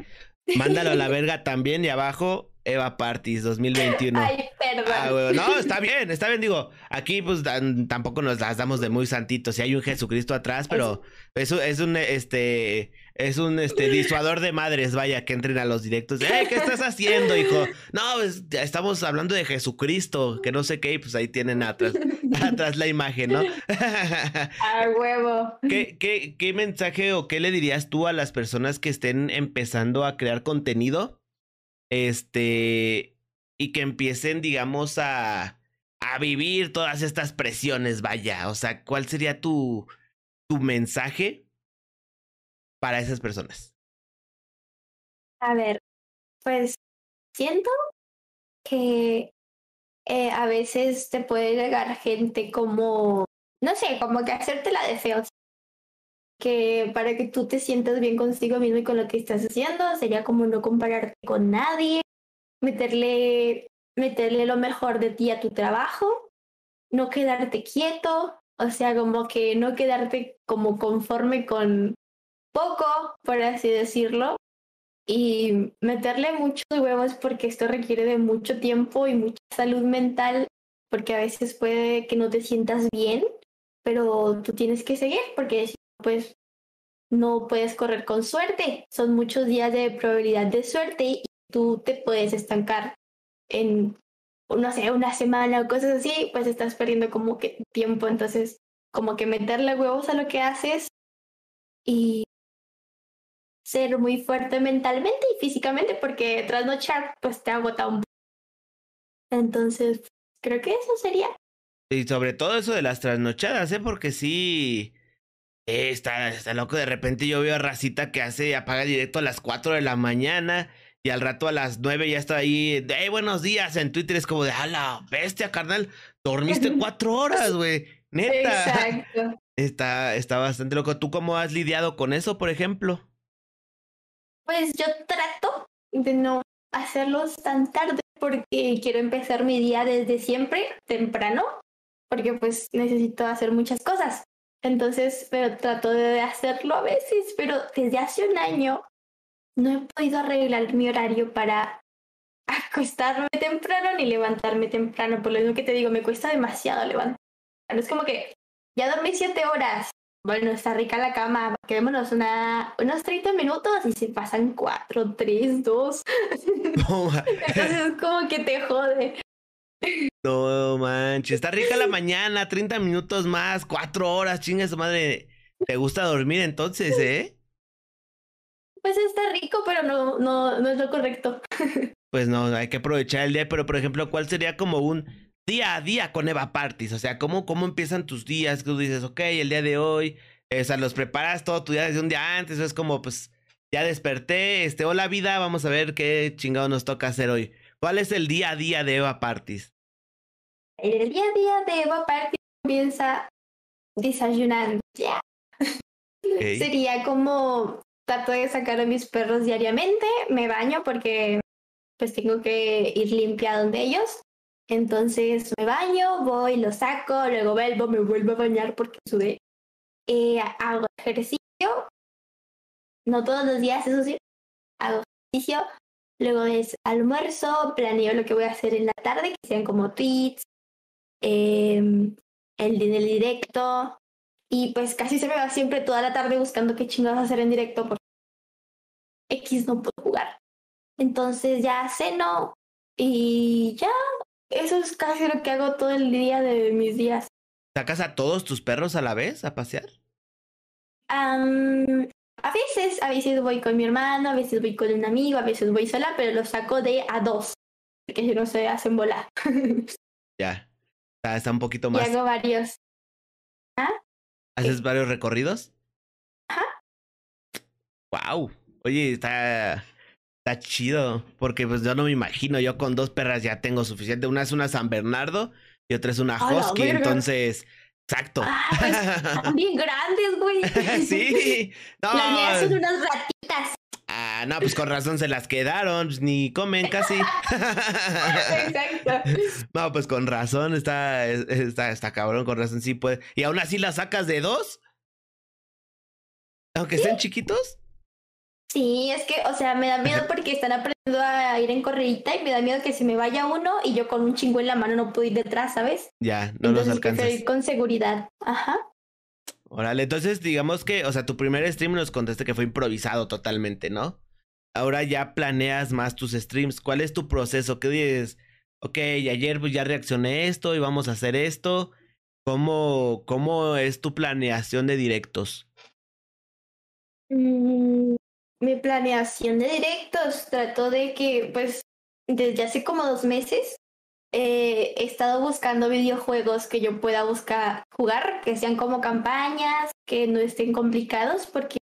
Speaker 1: Mándalo a la verga también y abajo Eva Parties 2021.
Speaker 2: Ay, perdón.
Speaker 1: Ah, No, está bien, está bien. Digo, aquí pues tampoco nos las damos de muy santitos. Si hay un Jesucristo atrás, pero eso es un este es un este disuador de madres, vaya, que entren a los directos. ¡Eh, qué estás haciendo, hijo! No, pues, estamos hablando de Jesucristo, que no sé qué, y pues ahí tienen atrás, atrás la imagen, ¿no?
Speaker 2: A huevo.
Speaker 1: ¿Qué, qué, ¿Qué mensaje o qué le dirías tú a las personas que estén empezando a crear contenido? Este. Y que empiecen, digamos, a. a vivir todas estas presiones, vaya. O sea, ¿cuál sería tu. tu mensaje para esas personas?
Speaker 2: A ver, pues siento que eh, a veces te puede llegar gente como, no sé, como que hacértela de feo. Que para que tú te sientas bien contigo mismo y con lo que estás haciendo, sería como no compararte con nadie, meterle, meterle lo mejor de ti a tu trabajo no quedarte quieto, o sea, como que no quedarte como conforme con poco, por así decirlo, y meterle muchos huevos porque esto requiere de mucho tiempo y mucha salud mental, porque a veces puede que no te sientas bien, pero tú tienes que seguir porque pues no puedes correr con suerte. Son muchos días de probabilidad de suerte y tú te puedes estancar en, no sé, una semana o cosas así, pues estás perdiendo como que tiempo. Entonces, como que meterle huevos a lo que haces y ser muy fuerte mentalmente y físicamente porque trasnochar pues te agota un poco. Entonces, creo que eso sería.
Speaker 1: Y sobre todo eso de las trasnochadas, ¿eh? Porque sí, eh, está, está loco. De repente yo veo a Racita que hace, apaga directo a las 4 de la mañana y al rato a las 9 ya está ahí, hey, buenos días, en Twitter es como de, a la bestia, carnal, dormiste cuatro horas, güey, neta. Exacto. Está, está bastante loco. ¿Tú cómo has lidiado con eso, por ejemplo?
Speaker 2: Pues yo trato de no hacerlos tan tarde porque quiero empezar mi día desde siempre, temprano, porque pues necesito hacer muchas cosas. Entonces, pero trato de hacerlo a veces, pero desde hace un año no he podido arreglar mi horario para acostarme temprano ni levantarme temprano. Por lo mismo que te digo, me cuesta demasiado levantar. Es como que ya dormí siete horas, bueno, está rica la cama, quedémonos una, unos 30 minutos y se pasan 4, 3, 2. Entonces como que te jode.
Speaker 1: No manches, está rica la mañana, 30 minutos más, 4 horas, chinga su madre. ¿Te gusta dormir entonces, eh?
Speaker 2: Pues está rico, pero no, no, no es lo correcto.
Speaker 1: Pues no, hay que aprovechar el día, pero por ejemplo, ¿cuál sería como un día a día con Eva Parties. O sea, ¿cómo, cómo empiezan tus días? Que tú dices, ok, el día de hoy, o sea, los preparas todo tu día desde un día antes. es como, pues, ya desperté, este, hola vida, vamos a ver qué chingado nos toca hacer hoy. ¿Cuál es el día a día de Eva Parties?
Speaker 2: El día a día de Eva Parties comienza desayunando. Ya. Sería como trato de sacar a mis perros diariamente, me baño porque pues tengo que ir limpiando de ellos. Entonces me baño, voy, lo saco, luego vuelvo, me vuelvo a bañar porque sudé. Eh, hago ejercicio, no todos los días, eso sí, hago ejercicio. Luego es almuerzo, planeo lo que voy a hacer en la tarde, que sean como tweets, em, el, el directo. Y pues casi se me va siempre toda la tarde buscando qué chingados hacer en directo porque X no puedo jugar. Entonces ya ceno y ya eso es casi lo que hago todo el día de mis días.
Speaker 1: ¿Sacas a todos tus perros a la vez a pasear?
Speaker 2: a veces, a veces voy con mi hermano, a veces voy con un amigo, a veces voy sola, pero los saco de a dos, porque si no se hacen volar.
Speaker 1: ya, está, está un poquito más.
Speaker 2: Y hago varios. ¿Ah?
Speaker 1: ¿Haces varios recorridos?
Speaker 2: Ajá.
Speaker 1: Wow. Oye, está Está chido, porque pues yo no me imagino, yo con dos perras ya tengo suficiente. Una es una San Bernardo y otra es una Husky, entonces, exacto.
Speaker 2: Ah, pues, bien grandes, güey.
Speaker 1: sí.
Speaker 2: No. Las mías son unas ratitas.
Speaker 1: Ah, no, pues con razón se las quedaron, pues, ni comen casi.
Speaker 2: Exacto.
Speaker 1: No, pues con razón, está, está, está cabrón, con razón sí puede. ¿Y aún así las sacas de dos? Aunque estén chiquitos.
Speaker 2: Sí, es que, o sea, me da miedo porque están aprendiendo a ir en corredita y me da miedo que se me vaya uno y yo con un chingo en la mano no puedo ir detrás, ¿sabes?
Speaker 1: Ya, no nos alcanzas.
Speaker 2: ir con seguridad. Ajá.
Speaker 1: Órale, entonces digamos que, o sea, tu primer stream nos contaste que fue improvisado totalmente, ¿no? Ahora ya planeas más tus streams. ¿Cuál es tu proceso? ¿Qué dices? Ok, ayer pues ya reaccioné esto y vamos a hacer esto. ¿Cómo, cómo es tu planeación de directos?
Speaker 2: Mm, mi planeación de directos trato de que, pues, desde hace como dos meses eh, he estado buscando videojuegos que yo pueda buscar jugar, que sean como campañas, que no estén complicados, porque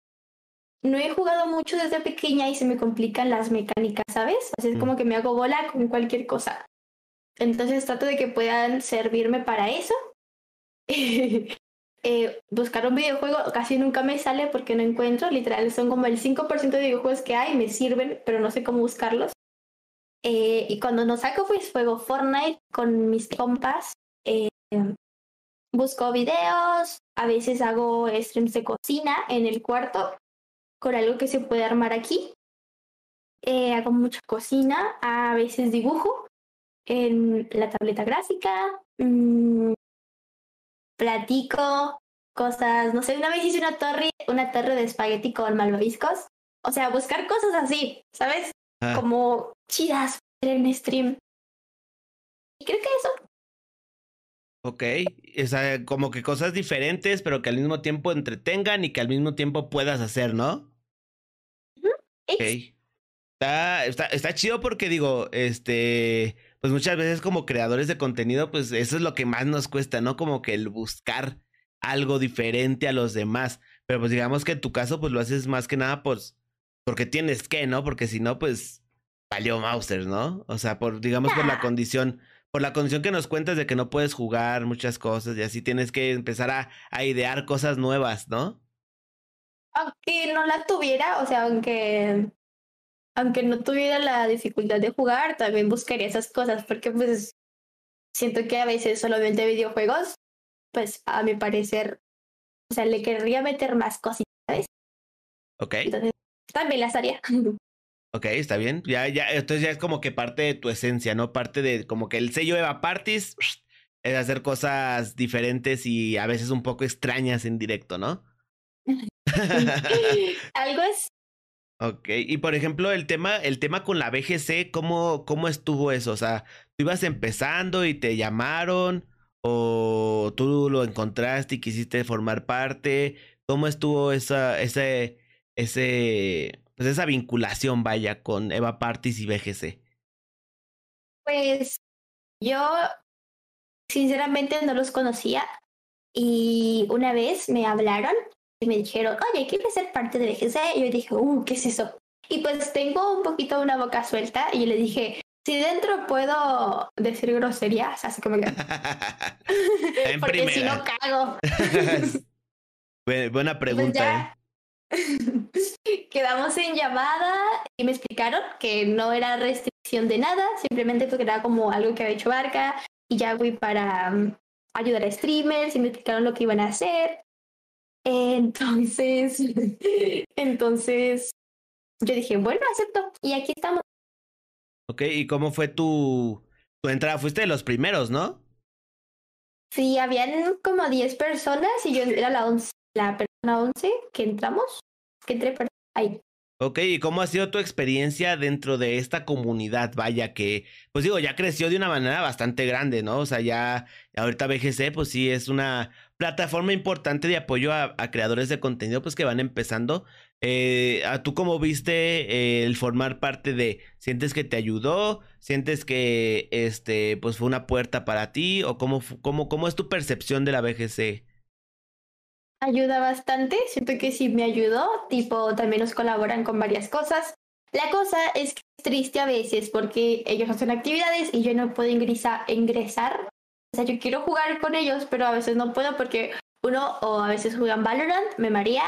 Speaker 2: no he jugado mucho desde pequeña y se me complican las mecánicas, ¿sabes? Así es como mm. que me hago bola con cualquier cosa. Entonces trato de que puedan servirme para eso. Eh, buscar un videojuego casi nunca me sale porque no encuentro, literal, son como el 5% de videojuegos que hay, me sirven, pero no sé cómo buscarlos. Eh, y cuando no saco, pues juego Fortnite con mis compas, eh, busco videos, a veces hago streams de cocina en el cuarto con algo que se puede armar aquí. Eh, hago mucha cocina, a veces dibujo en la tableta gráfica, mm, platico cosas, no sé, una vez hice una torre, una torre de espagueti con malvaviscos. O sea, buscar cosas así, ¿sabes?
Speaker 1: Ah.
Speaker 2: Como chidas en stream. Y creo que eso.
Speaker 1: Ok, o sea, como que cosas diferentes, pero que al mismo tiempo entretengan y que al mismo tiempo puedas hacer, ¿no? Ok. Está, está, está chido porque digo, este, pues muchas veces como creadores de contenido, pues eso es lo que más nos cuesta, ¿no? Como que el buscar algo diferente a los demás. Pero pues digamos que en tu caso, pues lo haces más que nada, pues, porque tienes que, ¿no? Porque si no, pues, valió Mauser, ¿no? O sea, por, digamos, por la condición, por la condición que nos cuentas de que no puedes jugar muchas cosas y así tienes que empezar a, a idear cosas nuevas, ¿no?
Speaker 2: Aunque no la tuviera, o sea, aunque aunque no tuviera la dificultad de jugar, también buscaría esas cosas, porque pues siento que a veces solamente videojuegos, pues a mi parecer, o sea, le querría meter más cositas, ¿sabes?
Speaker 1: Ok.
Speaker 2: Entonces, también las haría.
Speaker 1: Ok, está bien. Ya, ya, entonces ya es como que parte de tu esencia, ¿no? Parte de como que el sello Eva Parties es hacer cosas diferentes y a veces un poco extrañas en directo, ¿no?
Speaker 2: Algo es
Speaker 1: Ok, y por ejemplo, el tema, el tema con la BGC, ¿cómo, ¿cómo estuvo eso? O sea, ¿tú ibas empezando y te llamaron? ¿O tú lo encontraste y quisiste formar parte? ¿Cómo estuvo esa, ese, ese, pues esa vinculación, vaya, con Eva Partis y BGC?
Speaker 2: Pues yo sinceramente no los conocía y una vez me hablaron y me dijeron, oye, ¿quieres ser parte de BGC? Y yo dije, uh, ¿qué es eso? Y pues tengo un poquito una boca suelta y le dije, si dentro puedo decir groserías, así como que... Porque si no cago.
Speaker 1: Buena pregunta.
Speaker 2: Pues Quedamos en llamada y me explicaron que no era restricción de nada, simplemente porque era como algo que había hecho Barca y ya fui para um, ayudar a streamers y me explicaron lo que iban a hacer entonces, entonces yo dije, bueno, acepto. Y aquí estamos.
Speaker 1: Ok, ¿y cómo fue tu, tu entrada? Fuiste de los primeros, ¿no?
Speaker 2: Sí, habían como 10 personas y yo era la, once, la persona 11 que entramos, que entré ahí.
Speaker 1: Ok, ¿y cómo ha sido tu experiencia dentro de esta comunidad? Vaya que, pues digo, ya creció de una manera bastante grande, ¿no? O sea, ya ahorita BGC, pues sí, es una plataforma importante de apoyo a, creadores de contenido, pues que van empezando. Eh, ¿Tú cómo viste eh, el formar parte de, sientes que te ayudó? ¿Sientes que, este, pues fue una puerta para ti? ¿O cómo, cómo, cómo es tu percepción de la BGC?
Speaker 2: Ayuda bastante, siento que sí me ayudó, tipo también nos colaboran con varias cosas. La cosa es que es triste a veces porque ellos hacen actividades y yo no puedo ingresar, ingresar. O sea, yo quiero jugar con ellos, pero a veces no puedo porque uno o a veces juegan Valorant, me marea,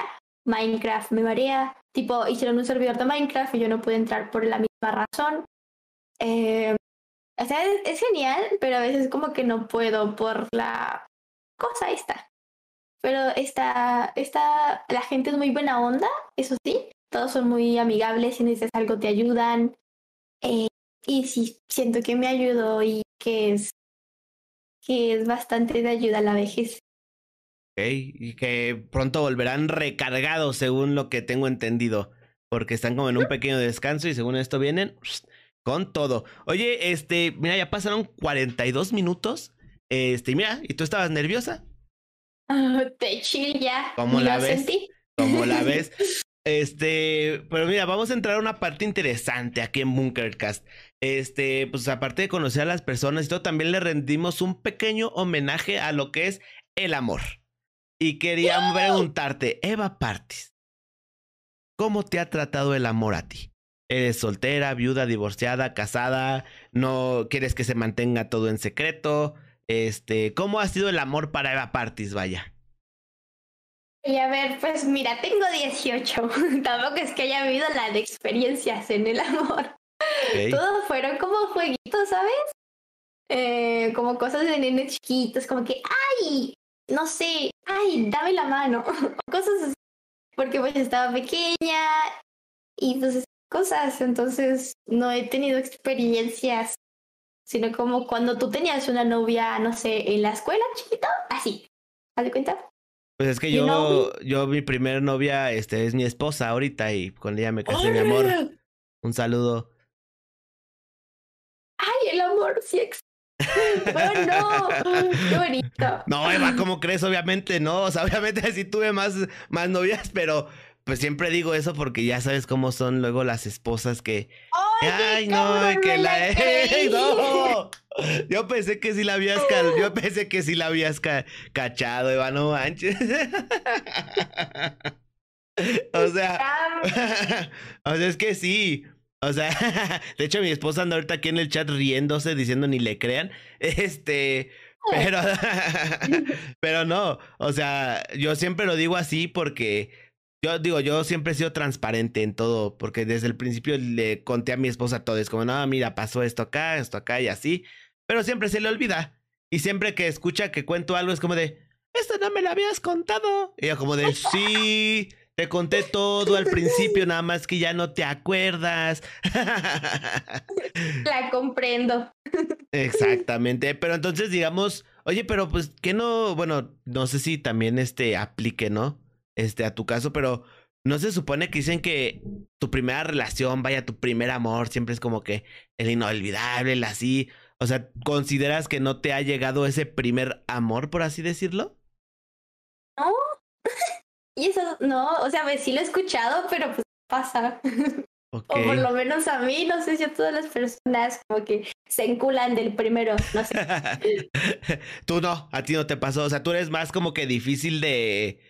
Speaker 2: Minecraft me marea, tipo hicieron un servidor de Minecraft y yo no pude entrar por la misma razón. Eh, o sea, es, es, genial, pero a veces como que no puedo por la cosa esta. Pero está, está, la gente es muy buena onda, eso sí, todos son muy amigables, si necesitas algo te ayudan. Eh, y sí, siento que me ayudó y que es, que es bastante de ayuda a la vejez.
Speaker 1: Ok, y que pronto volverán recargados según lo que tengo entendido, porque están como en un pequeño descanso y según esto vienen con todo. Oye, este, mira, ya pasaron 42 minutos. Este, mira, ¿y tú estabas nerviosa?
Speaker 2: te chilla.
Speaker 1: ¿Cómo la ves? ¿Cómo la ves? Este, pero mira, vamos a entrar a una parte interesante aquí en Bunkercast. Este, pues aparte de conocer a las personas y todo, también le rendimos un pequeño homenaje a lo que es el amor. Y quería preguntarte, Eva Partis, ¿cómo te ha tratado el amor a ti? ¿Eres soltera, viuda, divorciada, casada? ¿No quieres que se mantenga todo en secreto? Este, ¿cómo ha sido el amor para Eva Partis, vaya?
Speaker 2: Y a ver, pues mira, tengo 18. Tampoco es que haya habido la de experiencias en el amor. Todos fueron como jueguitos, ¿sabes? eh, como cosas de nenes chiquitos, como que, ay, no sé, ay, dame la mano, cosas así, porque pues estaba pequeña y pues cosas, entonces no he tenido experiencias, sino como cuando tú tenías una novia, no sé, en la escuela chiquita, así, ¿haz de cuenta?
Speaker 1: Pues es que yo, yo, mi primer novia, este, es mi esposa ahorita y con ella me casé, mi amor. Un saludo.
Speaker 2: Ay, el amor sí existe. Oh, no, qué bonito.
Speaker 1: No, Eva, ¿cómo crees? Obviamente no. O sea, obviamente sí tuve más, más novias, pero pues siempre digo eso porque ya sabes cómo son luego las esposas que.
Speaker 2: Ay, no, que la.
Speaker 1: no. Yo pensé que sí la habías yo pensé que sí la habías cachado, Eva, no manches. o sea, o sea, es que sí. O sea, de hecho mi esposa anda ahorita aquí en el chat riéndose diciendo ni le crean. Este, pero pero no, o sea, yo siempre lo digo así porque yo digo, yo siempre he sido transparente en todo, porque desde el principio le conté a mi esposa todo, es como, no, mira, pasó esto acá, esto acá y así, pero siempre se le olvida. Y siempre que escucha que cuento algo es como de, esto no me lo habías contado. Y yo como de, sí, te conté todo al principio, nada más que ya no te acuerdas.
Speaker 2: La comprendo.
Speaker 1: Exactamente, pero entonces digamos, oye, pero pues que no, bueno, no sé si también este aplique, ¿no? Este, a tu caso, pero no se supone que dicen que tu primera relación, vaya, tu primer amor, siempre es como que el inolvidable, el así. O sea, ¿consideras que no te ha llegado ese primer amor, por así decirlo?
Speaker 2: No. y eso, no, o sea, pues sí lo he escuchado, pero pues pasa. O por lo menos a mí, no sé si a todas las personas como que se enculan del primero, no sé.
Speaker 1: tú no, a ti no te pasó, o sea, tú eres más como que difícil de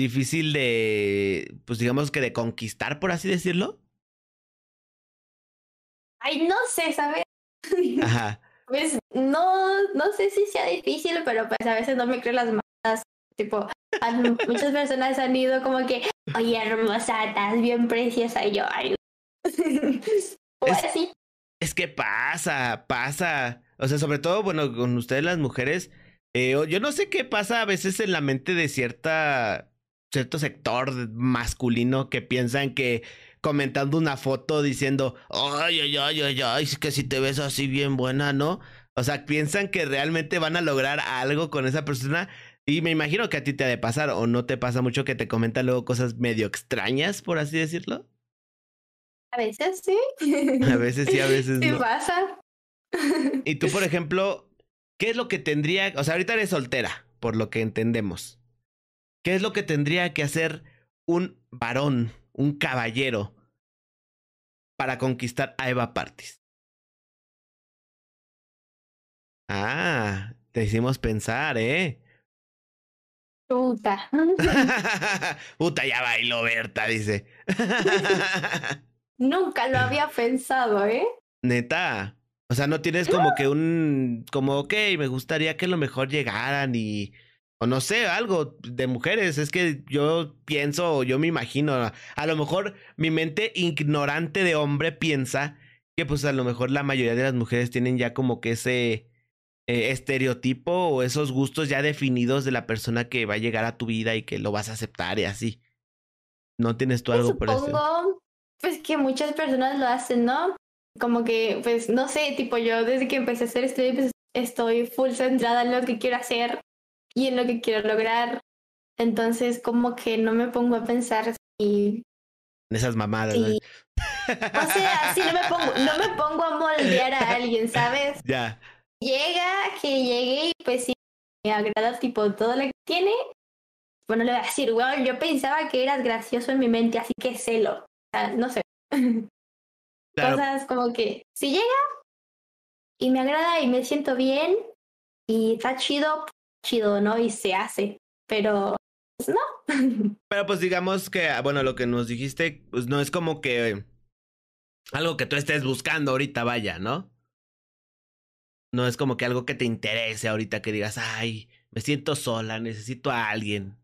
Speaker 1: difícil de, pues digamos que de conquistar, por así decirlo?
Speaker 2: Ay, no sé, ¿sabes?
Speaker 1: Ajá.
Speaker 2: Pues no, no sé si sea difícil, pero pues a veces no me creo las malas. Tipo, muchas personas han ido como que, oye, hermosa, estás bien preciosa. Y yo, ay. o es, así.
Speaker 1: Es que pasa, pasa. O sea, sobre todo, bueno, con ustedes las mujeres, eh, yo no sé qué pasa a veces en la mente de cierta cierto sector masculino que piensan que comentando una foto diciendo, ay, ay, ay, ay, ay, es que si te ves así bien buena, ¿no? O sea, piensan que realmente van a lograr algo con esa persona. Y me imagino que a ti te ha de pasar, o no te pasa mucho que te comentan luego cosas medio extrañas, por así decirlo.
Speaker 2: A veces sí.
Speaker 1: A veces sí, a veces
Speaker 2: no. Sí pasa.
Speaker 1: Y tú, por ejemplo, ¿qué es lo que tendría? O sea, ahorita eres soltera, por lo que entendemos. ¿Qué es lo que tendría que hacer un varón, un caballero, para conquistar a Eva Partis? Ah, te hicimos pensar, ¿eh?
Speaker 2: Puta.
Speaker 1: Puta, ya bailó Berta, dice.
Speaker 2: Nunca lo había pensado, ¿eh?
Speaker 1: Neta. O sea, no tienes como que un. Como, ok, me gustaría que lo mejor llegaran y o no sé, algo de mujeres. Es que yo pienso, yo me imagino, a lo mejor mi mente ignorante de hombre piensa que pues a lo mejor la mayoría de las mujeres tienen ya como que ese eh, estereotipo o esos gustos ya definidos de la persona que va a llegar a tu vida y que lo vas a aceptar y así. ¿No tienes tú algo por eso?
Speaker 2: Pues que muchas personas lo hacen, ¿no? Como que, pues, no sé, tipo yo desde que empecé a hacer estudio, pues estoy full centrada en lo que quiero hacer y en lo que quiero lograr. Entonces, como que no me pongo a pensar si.
Speaker 1: En esas mamadas.
Speaker 2: ¿no? O sea, si no me pongo, no me pongo a moldear a alguien, ¿sabes?
Speaker 1: Ya.
Speaker 2: Llega, que llegue y pues si me agrada tipo todo lo que tiene, bueno, le voy a decir, bueno, yo pensaba que eras gracioso en mi mente, así que celo. O sea, no sé. Cosas como que si llega y me agrada y me siento bien y está chido, chido, ¿no? Y se hace, pero pues no.
Speaker 1: Pero pues digamos que, ah, bueno, lo que nos dijiste, pues no es como que algo que tú estés buscando ahorita, vaya, ¿no? No es como que algo que te interese ahorita que digas, ay, me siento sola, necesito a alguien.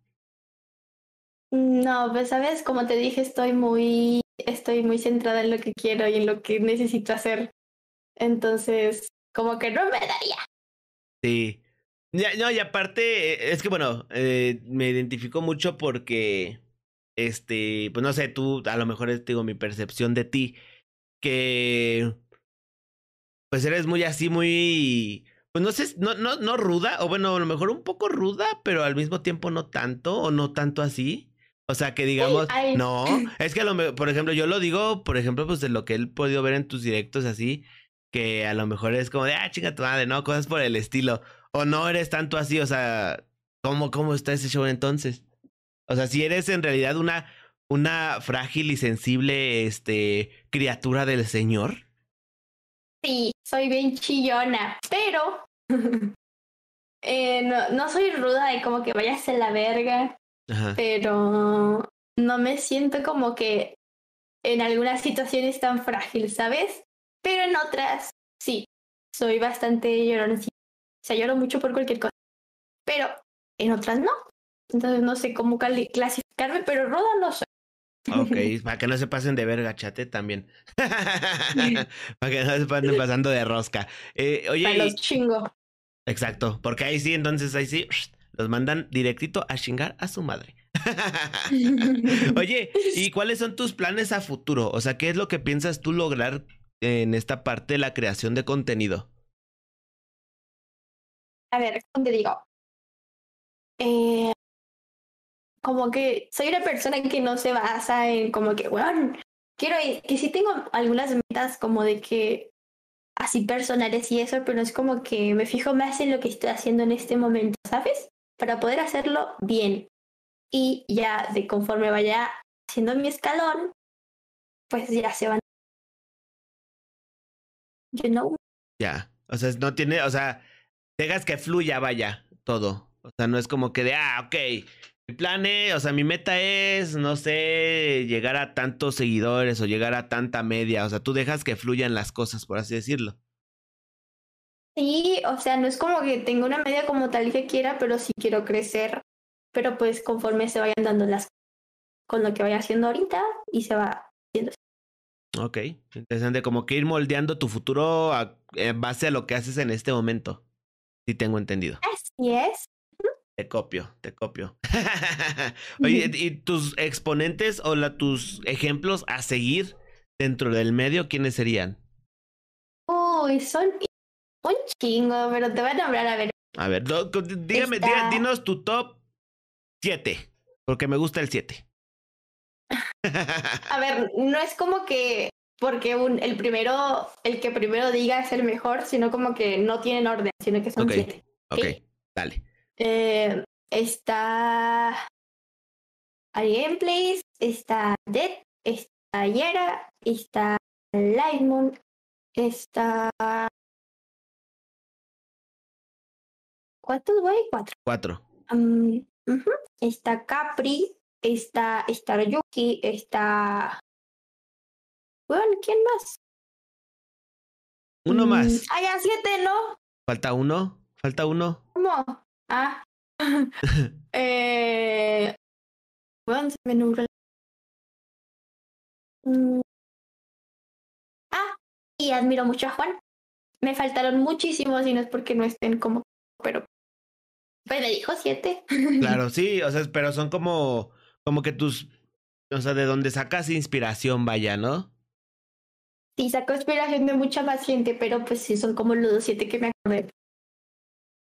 Speaker 2: No, pues sabes, como te dije, estoy muy, estoy muy centrada en lo que quiero y en lo que necesito hacer. Entonces, como que no me daría.
Speaker 1: Sí. No, y aparte, es que bueno, eh, me identifico mucho porque, este, pues no sé, tú, a lo mejor es, digo, mi percepción de ti, que, pues eres muy así, muy, pues no sé, no, no, no ruda, o bueno, a lo mejor un poco ruda, pero al mismo tiempo no tanto, o no tanto así. O sea, que digamos, no, es que a lo mejor, por ejemplo, yo lo digo, por ejemplo, pues de lo que he podido ver en tus directos así, que a lo mejor es como de, ah, chinga tu madre, ¿no? Cosas por el estilo. O no eres tanto así, o sea, ¿cómo, cómo está ese show entonces? O sea, si eres en realidad una, una frágil y sensible, este, criatura del Señor.
Speaker 2: Sí, soy bien chillona, pero eh, no, no soy ruda de como que vayas a la verga pero no me siento como que en algunas situaciones tan frágil, ¿sabes? Pero en otras, sí, soy bastante llorona. O sea, lloro mucho por cualquier cosa. Pero en otras no. Entonces no sé cómo clasificarme, pero roda no soy.
Speaker 1: Ok, para que no se pasen de verga, chate también. para que no se pasen pasando de rosca. Eh, oye.
Speaker 2: Para los chingo.
Speaker 1: Exacto, porque ahí sí, entonces ahí sí, los mandan directito a chingar a su madre. Oye, ¿y cuáles son tus planes a futuro? O sea, ¿qué es lo que piensas tú lograr en esta parte de la creación de contenido?
Speaker 2: A ver, ¿cómo te digo? Eh, como que soy una persona que no se basa en como que, bueno, quiero que sí tengo algunas metas como de que así personales y eso, pero es como que me fijo más en lo que estoy haciendo en este momento, ¿sabes? para poder hacerlo bien. Y ya de conforme vaya haciendo mi escalón, pues ya se van. You know.
Speaker 1: Ya, o sea, no tiene, o sea, dejas que fluya, vaya, todo. O sea, no es como que de, ah, ok, mi plan es, o sea, mi meta es, no sé, llegar a tantos seguidores o llegar a tanta media. O sea, tú dejas que fluyan las cosas, por así decirlo.
Speaker 2: Sí, o sea, no es como que tenga una media como tal que quiera, pero sí quiero crecer. Pero pues conforme se vayan dando las con lo que vaya haciendo ahorita y se va haciendo.
Speaker 1: Ok, interesante, como que ir moldeando tu futuro en base a lo que haces en este momento. Si tengo entendido.
Speaker 2: Así es.
Speaker 1: Te copio, te copio. Oye, ¿y tus exponentes o la, tus ejemplos a seguir dentro del medio, quiénes serían?
Speaker 2: Uy, son un chingo, pero te voy a nombrar a ver.
Speaker 1: A ver, dígame, dinos tu top 7, porque me gusta el 7.
Speaker 2: a ver, no es como que porque un, el primero, el que primero diga es el mejor, sino como que no tienen orden, sino que son siete.
Speaker 1: Ok, dale.
Speaker 2: Eh, está Ari Gameplays, está Dead, está Yera, está Lightmoon, está ¿Cuántos, güey? Cuatro.
Speaker 1: Cuatro.
Speaker 2: Está Capri, está Yuki, está. Bueno, ¿quién más?
Speaker 1: Uno mm, más.
Speaker 2: Ah, ya siete, ¿no?
Speaker 1: Falta uno. Falta uno.
Speaker 2: ¿Cómo? Ah. eh. Bueno, se me nubló. Mm. Ah, y admiro mucho a Juan. Me faltaron muchísimos y no es porque no estén como, pero pues le dijo siete.
Speaker 1: Claro, sí, o sea, pero son como, como que tus, o sea, de donde sacas inspiración, vaya, ¿no?
Speaker 2: Sí, saco inspiración de mucha más gente, pero pues sí, son como los siete que me acordé.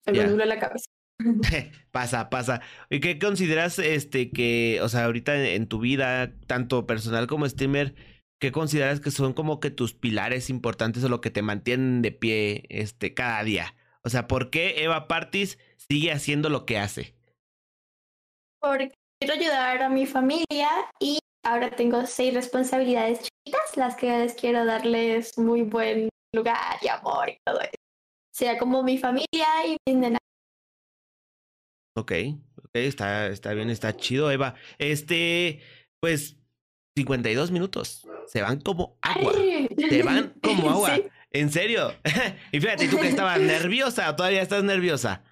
Speaker 2: Se me yeah. la cabeza.
Speaker 1: pasa, pasa. ¿Y qué consideras, este, que, o sea, ahorita en, tu vida, tanto personal como streamer, qué consideras que son como que tus pilares importantes o lo que te mantienen de pie, este, cada día? O sea, ¿por qué Eva Partis sigue haciendo lo que hace?
Speaker 2: Porque quiero ayudar a mi familia y ahora tengo seis responsabilidades chiquitas, las que les quiero darles muy buen lugar y amor y todo eso. Sea como mi familia y mi nena.
Speaker 1: Ok, ok, está, está bien, está chido, Eva. Este, pues, 52 minutos. Se van como agua. Se van como agua. En serio. y fíjate, tú que estabas nerviosa, todavía estás nerviosa.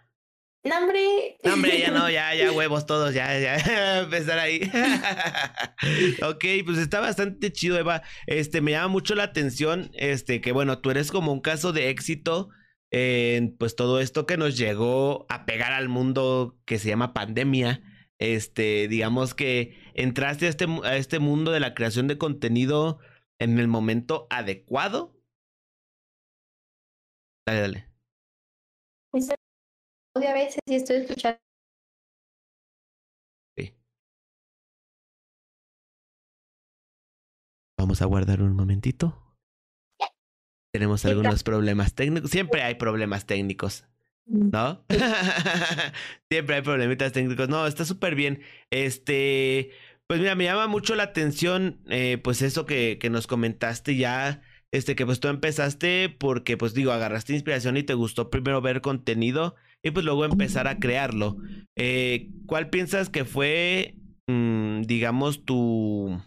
Speaker 2: No, hombre.
Speaker 1: No, hombre, ya no, ya, ya huevos todos, ya, ya, empezar ahí. ok, pues está bastante chido, Eva. Este, me llama mucho la atención, este, que bueno, tú eres como un caso de éxito en pues todo esto que nos llegó a pegar al mundo que se llama pandemia. Este, digamos que entraste a este, a este mundo de la creación de contenido en el momento adecuado. Dale, dale.
Speaker 2: A veces sí estoy escuchando.
Speaker 1: Sí. Vamos a guardar un momentito. Tenemos algunos problemas técnicos. Siempre hay problemas técnicos. Mm. ¿No? Siempre hay problemitas técnicos. No, está súper bien. Este, pues mira, me llama mucho la atención, eh, pues eso que, que nos comentaste ya, este, que pues tú empezaste porque, pues digo, agarraste inspiración y te gustó primero ver contenido y pues luego empezar a crearlo. Eh, ¿Cuál piensas que fue, mm, digamos, tu,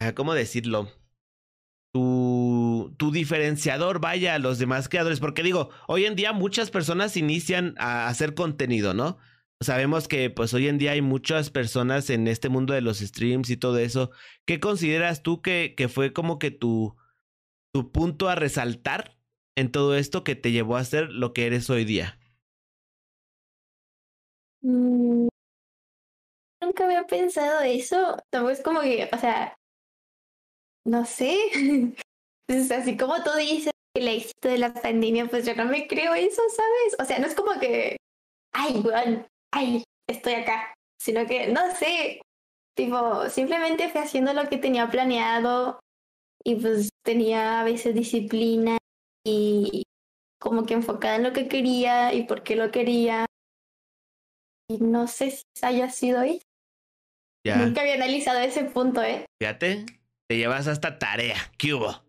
Speaker 1: ah, ¿cómo decirlo? tu, tu diferenciador vaya a los demás creadores. Porque digo, hoy en día muchas personas inician a hacer contenido, ¿no? Sabemos que pues hoy en día hay muchas personas en este mundo de los streams y todo eso. ¿Qué consideras tú que, que fue como que tu, tu punto a resaltar en todo esto que te llevó a ser lo que eres hoy día?
Speaker 2: Mm, nunca había pensado eso. Tampoco es como que, o sea, no sé. Es así como tú dices, el éxito de la pandemia, pues yo no me creo eso, ¿sabes? O sea, no es como que, ay, bueno, ay, estoy acá, sino que, no sé, tipo, simplemente fui haciendo lo que tenía planeado y pues tenía a veces disciplina y como que enfocada en lo que quería y por qué lo quería. Y no sé si haya sido ahí. Nunca había analizado ese punto, ¿eh?
Speaker 1: Fíjate, te llevas hasta tarea. ¿Qué hubo?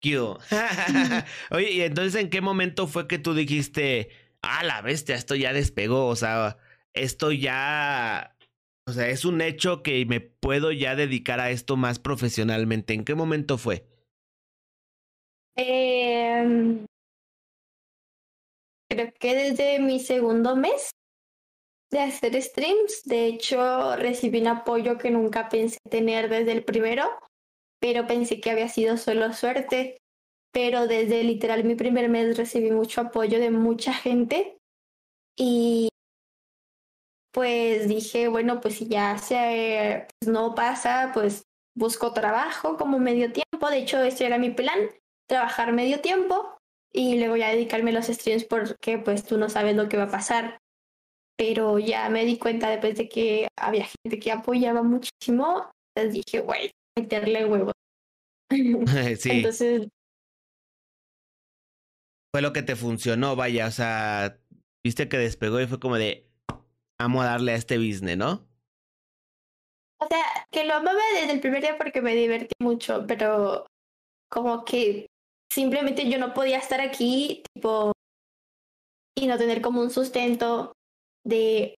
Speaker 1: ¿Qué hubo? Oye, ¿y entonces en qué momento fue que tú dijiste, ah, la bestia, esto ya despegó? O sea, esto ya... O sea, es un hecho que me puedo ya dedicar a esto más profesionalmente. ¿En qué momento fue?
Speaker 2: Eh, creo que desde mi segundo mes de hacer streams. De hecho, recibí un apoyo que nunca pensé tener desde el primero pero pensé que había sido solo suerte. Pero desde literal mi primer mes recibí mucho apoyo de mucha gente y pues dije, bueno, pues si ya se, pues no pasa, pues busco trabajo como medio tiempo. De hecho, ese era mi plan, trabajar medio tiempo y luego ya dedicarme a los streams porque pues tú no sabes lo que va a pasar. Pero ya me di cuenta después de que había gente que apoyaba muchísimo, entonces dije, güey, meterle huevos. sí. Entonces.
Speaker 1: Fue lo que te funcionó, vaya, o sea, viste que despegó y fue como de, amo a darle a este business, ¿no?
Speaker 2: O sea, que lo amaba desde el primer día porque me divertí mucho, pero como que simplemente yo no podía estar aquí, tipo, y no tener como un sustento de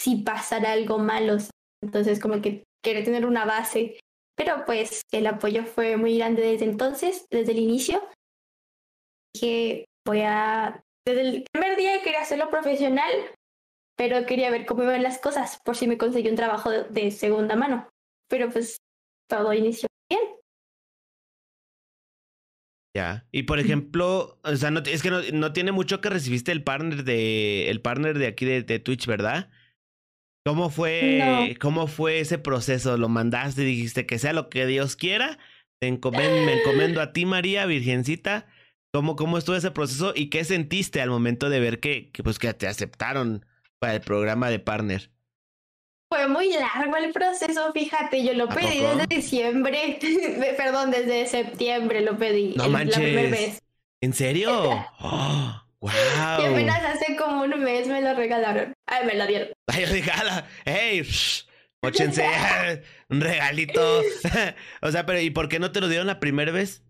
Speaker 2: si pasara algo malo. Entonces, como que quería tener una base pero pues el apoyo fue muy grande desde entonces, desde el inicio. Dije, voy a... Desde el primer día quería hacerlo profesional, pero quería ver cómo iban las cosas por si me conseguí un trabajo de, segunda mano. Pero pues todo inició
Speaker 1: Ya. Y por ejemplo, o sea, no, es que no, no, tiene mucho que recibiste el partner de el partner de aquí de, de Twitch, ¿verdad? ¿Cómo fue, ¿Cómo fue ese proceso? ¿Lo mandaste y dijiste que sea lo que Dios quiera? me encomendo a ti, María, Virgencita. ¿Cómo, ¿Cómo estuvo ese proceso y qué sentiste al momento de ver que, que, pues, que te aceptaron para el programa de partner?
Speaker 2: Fue muy largo el proceso, fíjate, yo lo pedí desde diciembre, perdón, desde septiembre lo pedí.
Speaker 1: No manches. La primera vez. ¿En serio? ¡Oh! ¡Wow!
Speaker 2: Y apenas hace como un mes me lo regalaron. Ay, me lo dieron.
Speaker 1: Ay, regala. ¡Hey! Óchense un regalito. o sea, pero ¿y por qué no te lo dieron la primera vez?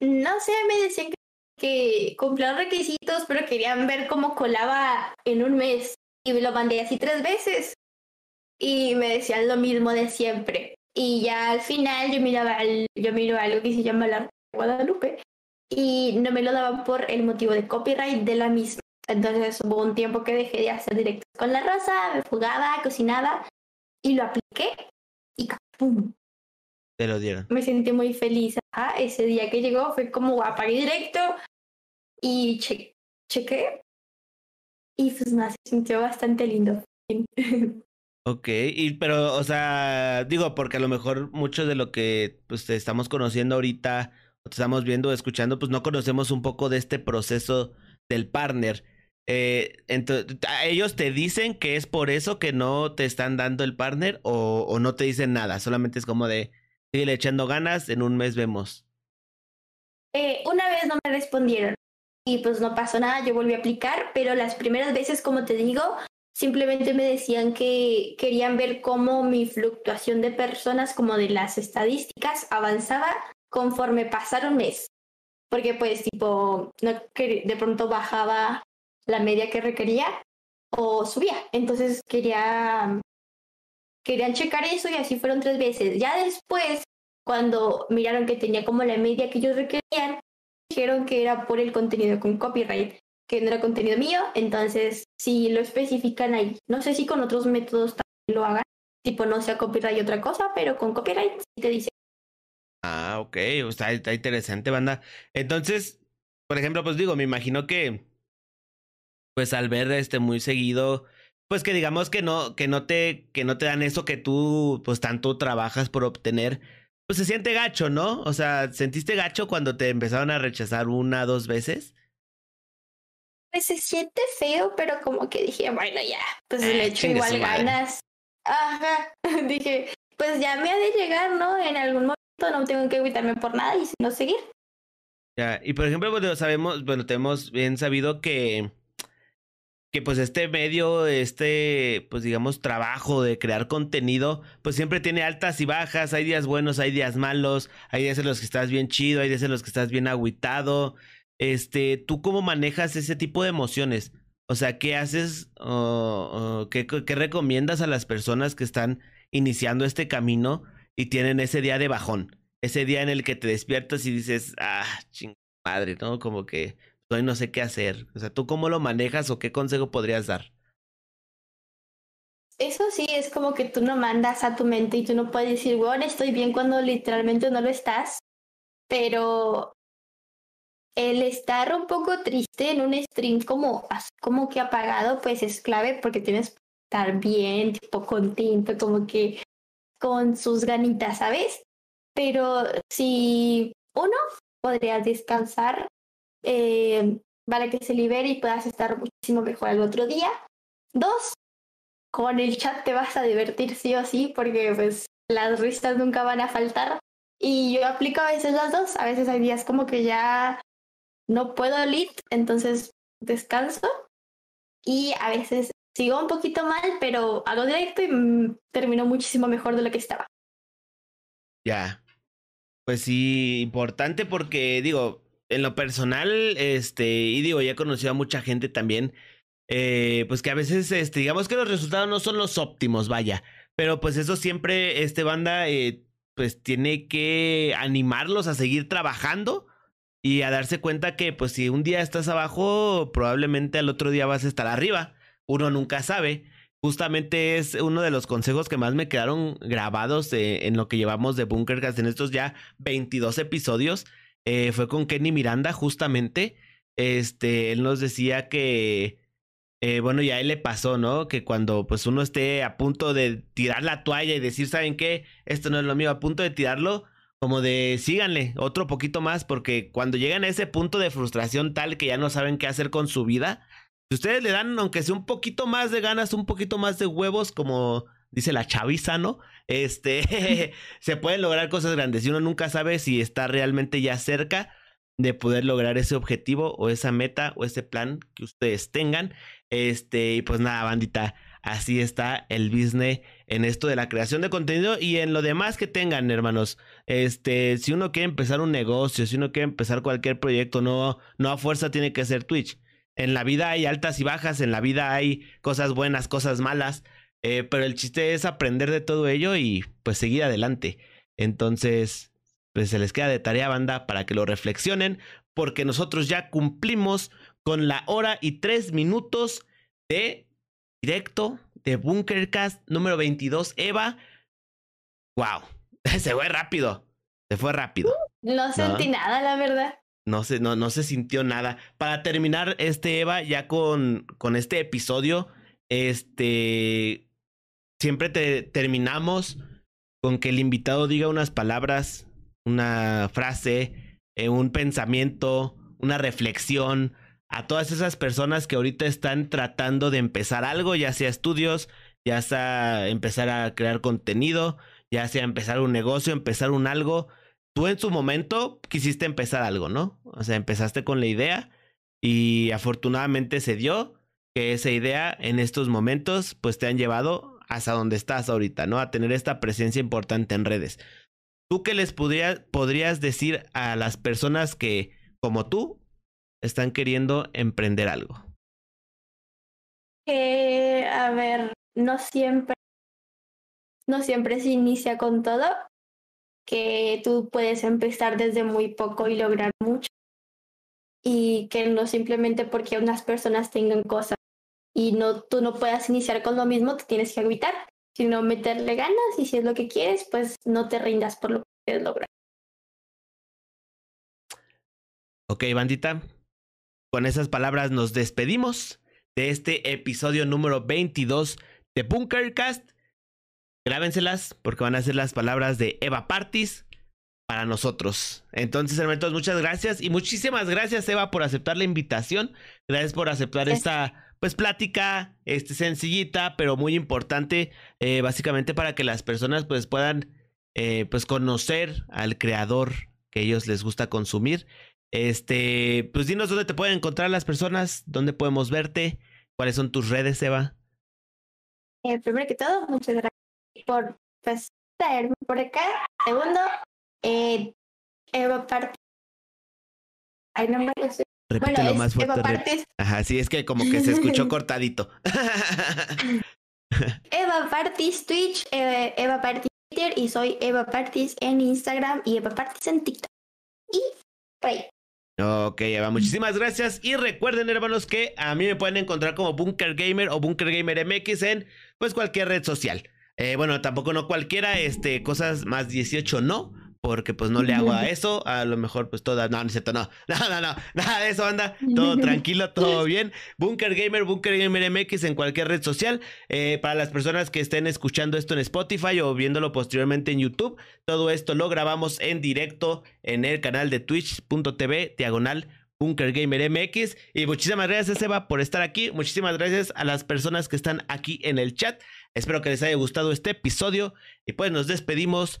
Speaker 2: No sé, me decían que, cumplían requisitos, pero querían ver cómo colaba en un mes. Y me lo mandé así tres veces. Y me decían lo mismo de siempre. Y ya al final yo miraba, yo miro algo que se llama la Guadalupe y no me lo daban por el motivo de copyright de la misma. Entonces hubo un tiempo que dejé de hacer directos con la raza, me jugaba, cocinaba y lo apliqué y ¡pum!
Speaker 1: Te lo dieron.
Speaker 2: Me sentí muy feliz. ese día que llegó fue como apagué directo y che chequé. Y pues nada, se sintió bastante lindo.
Speaker 1: Ok, y pero, o sea, digo, porque a lo mejor mucho de lo que pues estamos conociendo ahorita, o te estamos viendo, escuchando, pues no conocemos un poco de este proceso del partner. Eh, ¿ellos te dicen que es por eso que no te están dando el partner o, o no te dicen nada? Solamente es como de, sigue echando ganas, en un mes vemos.
Speaker 2: Eh, una vez no me respondieron y pues no pasó nada, yo volví a aplicar, pero las primeras veces, como te digo, simplemente me decían que querían ver cómo mi fluctuación de personas, como de las estadísticas, avanzaba conforme pasara un mes. Porque pues tipo, no, de pronto bajaba la media que requería o subía. Entonces quería, querían checar eso y así fueron tres veces. Ya después, cuando miraron que tenía como la media que ellos requerían, dijeron que era por el contenido con copyright que no era contenido mío, entonces si lo especifican ahí. No sé si con otros métodos también lo hagan, tipo no sea copyright y otra cosa, pero con copyright sí te dice.
Speaker 1: Ah, ok, está, está interesante, banda. Entonces, por ejemplo, pues digo, me imagino que, pues al ver este muy seguido, pues que digamos que no, que no te, que no te dan eso que tú, pues tanto trabajas por obtener, pues se siente gacho, ¿no? O sea, ¿sentiste gacho cuando te empezaron a rechazar una, dos veces?
Speaker 2: Pues se siente feo, pero como que dije, bueno, ya, pues le ah, echo igual ganas. Ajá, dije, pues ya me ha de llegar, ¿no? En algún momento no tengo que evitarme por nada y no seguir.
Speaker 1: Ya, y por ejemplo, pues sabemos, bueno, tenemos bien sabido que que pues este medio, este, pues digamos, trabajo de crear contenido, pues siempre tiene altas y bajas, hay días buenos, hay días malos, hay días en los que estás bien chido, hay días en los que estás bien agüitado, este, ¿tú cómo manejas ese tipo de emociones? O sea, ¿qué haces o, qué, qué, recomiendas a las personas que están iniciando este camino y tienen ese día de bajón? Ese día en el que te despiertas y dices, ah, ching madre, ¿no? Como que hoy no sé qué hacer. O sea, ¿tú cómo lo manejas o qué consejo podrías dar?
Speaker 2: Eso sí, es como que tú no mandas a tu mente y tú no puedes decir, bueno, estoy bien cuando literalmente no lo estás. Pero el estar un poco triste en un stream como, como que apagado, pues es clave porque tienes que estar bien, tipo contento, como que con sus ganitas, ¿sabes? Pero si uno podría descansar eh, para que se libere y puedas estar muchísimo mejor al otro día. Dos, con el chat te vas a divertir sí o sí, porque pues las risas nunca van a faltar. Y yo aplico a veces las dos, a veces hay días como que ya no puedo lit, entonces descanso y a veces sigo un poquito mal, pero hago directo y mm, termino muchísimo mejor de lo que estaba.
Speaker 1: Ya. Pues sí, importante porque digo, en lo personal, este, y digo, ya he conocido a mucha gente también, eh, pues que a veces, este, digamos que los resultados no son los óptimos, vaya, pero pues eso siempre, este banda, eh, pues tiene que animarlos a seguir trabajando y a darse cuenta que pues si un día estás abajo, probablemente al otro día vas a estar arriba. Uno nunca sabe. Justamente es uno de los consejos que más me quedaron grabados en lo que llevamos de Bunkercast en estos ya 22 episodios. Eh, fue con Kenny Miranda, justamente. Este, él nos decía que, eh, bueno, ya él le pasó, ¿no? Que cuando pues uno esté a punto de tirar la toalla y decir, ¿saben qué? Esto no es lo mío, a punto de tirarlo, como de síganle otro poquito más, porque cuando llegan a ese punto de frustración tal que ya no saben qué hacer con su vida, si ustedes le dan, aunque sea un poquito más de ganas, un poquito más de huevos, como dice la chaviza, ¿no? Este, se pueden lograr cosas grandes y uno nunca sabe si está realmente ya cerca de poder lograr ese objetivo o esa meta o ese plan que ustedes tengan. Este, y pues nada, bandita, así está el business en esto de la creación de contenido y en lo demás que tengan, hermanos. Este, si uno quiere empezar un negocio, si uno quiere empezar cualquier proyecto, no, no a fuerza tiene que ser Twitch. En la vida hay altas y bajas, en la vida hay cosas buenas, cosas malas, eh, pero el chiste es aprender de todo ello y pues seguir adelante. Entonces, pues se les queda de tarea, banda, para que lo reflexionen, porque nosotros ya cumplimos con la hora y tres minutos de directo de Bunkercast número 22, Eva. ¡Wow! Se fue rápido. Se fue rápido.
Speaker 2: No sentí nada, la verdad.
Speaker 1: No se, no, no se sintió nada. Para terminar, este Eva, ya con, con este episodio, este. Siempre te, terminamos con que el invitado diga unas palabras, una frase, eh, un pensamiento, una reflexión a todas esas personas que ahorita están tratando de empezar algo, ya sea estudios, ya sea empezar a crear contenido, ya sea empezar un negocio, empezar un algo. Tú en su momento quisiste empezar algo, ¿no? O sea, empezaste con la idea y afortunadamente se dio que esa idea en estos momentos pues te han llevado hasta donde estás ahorita, ¿no? A tener esta presencia importante en redes. ¿Tú qué les podrías decir a las personas que, como tú, están queriendo emprender algo?
Speaker 2: Eh, a ver, no siempre, no siempre se inicia con todo, que tú puedes empezar desde muy poco y lograr mucho. Y que no simplemente porque unas personas tengan cosas y no, tú no puedas iniciar con lo mismo, te tienes que evitar, sino meterle ganas y si es lo que quieres, pues no te rindas por lo que quieres lograr.
Speaker 1: Ok, bandita. Con esas palabras nos despedimos de este episodio número 22 de Bunkercast. Grábenselas porque van a ser las palabras de Eva Partis para nosotros. Entonces, hermanos, muchas gracias y muchísimas gracias, Eva, por aceptar la invitación. Gracias por aceptar esta pues plática este, sencillita, pero muy importante, eh, básicamente para que las personas pues puedan eh, pues conocer al creador que ellos les gusta consumir. Este, pues dinos dónde te pueden encontrar las personas, dónde podemos verte, cuáles son tus redes, Eva.
Speaker 2: Eh, primero que todo, muchas gracias por pues, traerme por acá. Segundo, eh, Eva Parte. Ay, no me lo sé.
Speaker 1: Repítelo más fuerte. Eva Partis. Ajá, sí, es que como que se escuchó cortadito.
Speaker 2: Eva Partis Twitch, eh, Eva Partis Twitter y soy Eva Partis en Instagram y Eva Partis en TikTok. Y ahí.
Speaker 1: Ok, Eva, muchísimas gracias. Y recuerden, hermanos, que a mí me pueden encontrar como Bunker Gamer o Bunker Gamer MX en pues cualquier red social. Eh, bueno, tampoco no cualquiera, este, cosas más 18 no porque pues no le hago a eso, a lo mejor pues toda, no, no es cierto, no, no, no, nada de eso, anda, todo tranquilo, todo bien. Bunker Gamer, Bunker Gamer MX en cualquier red social. Eh, para las personas que estén escuchando esto en Spotify o viéndolo posteriormente en YouTube, todo esto lo grabamos en directo en el canal de twitch.tv diagonal Bunker Gamer MX. Y muchísimas gracias, Eva, por estar aquí. Muchísimas gracias a las personas que están aquí en el chat. Espero que les haya gustado este episodio. Y pues nos despedimos.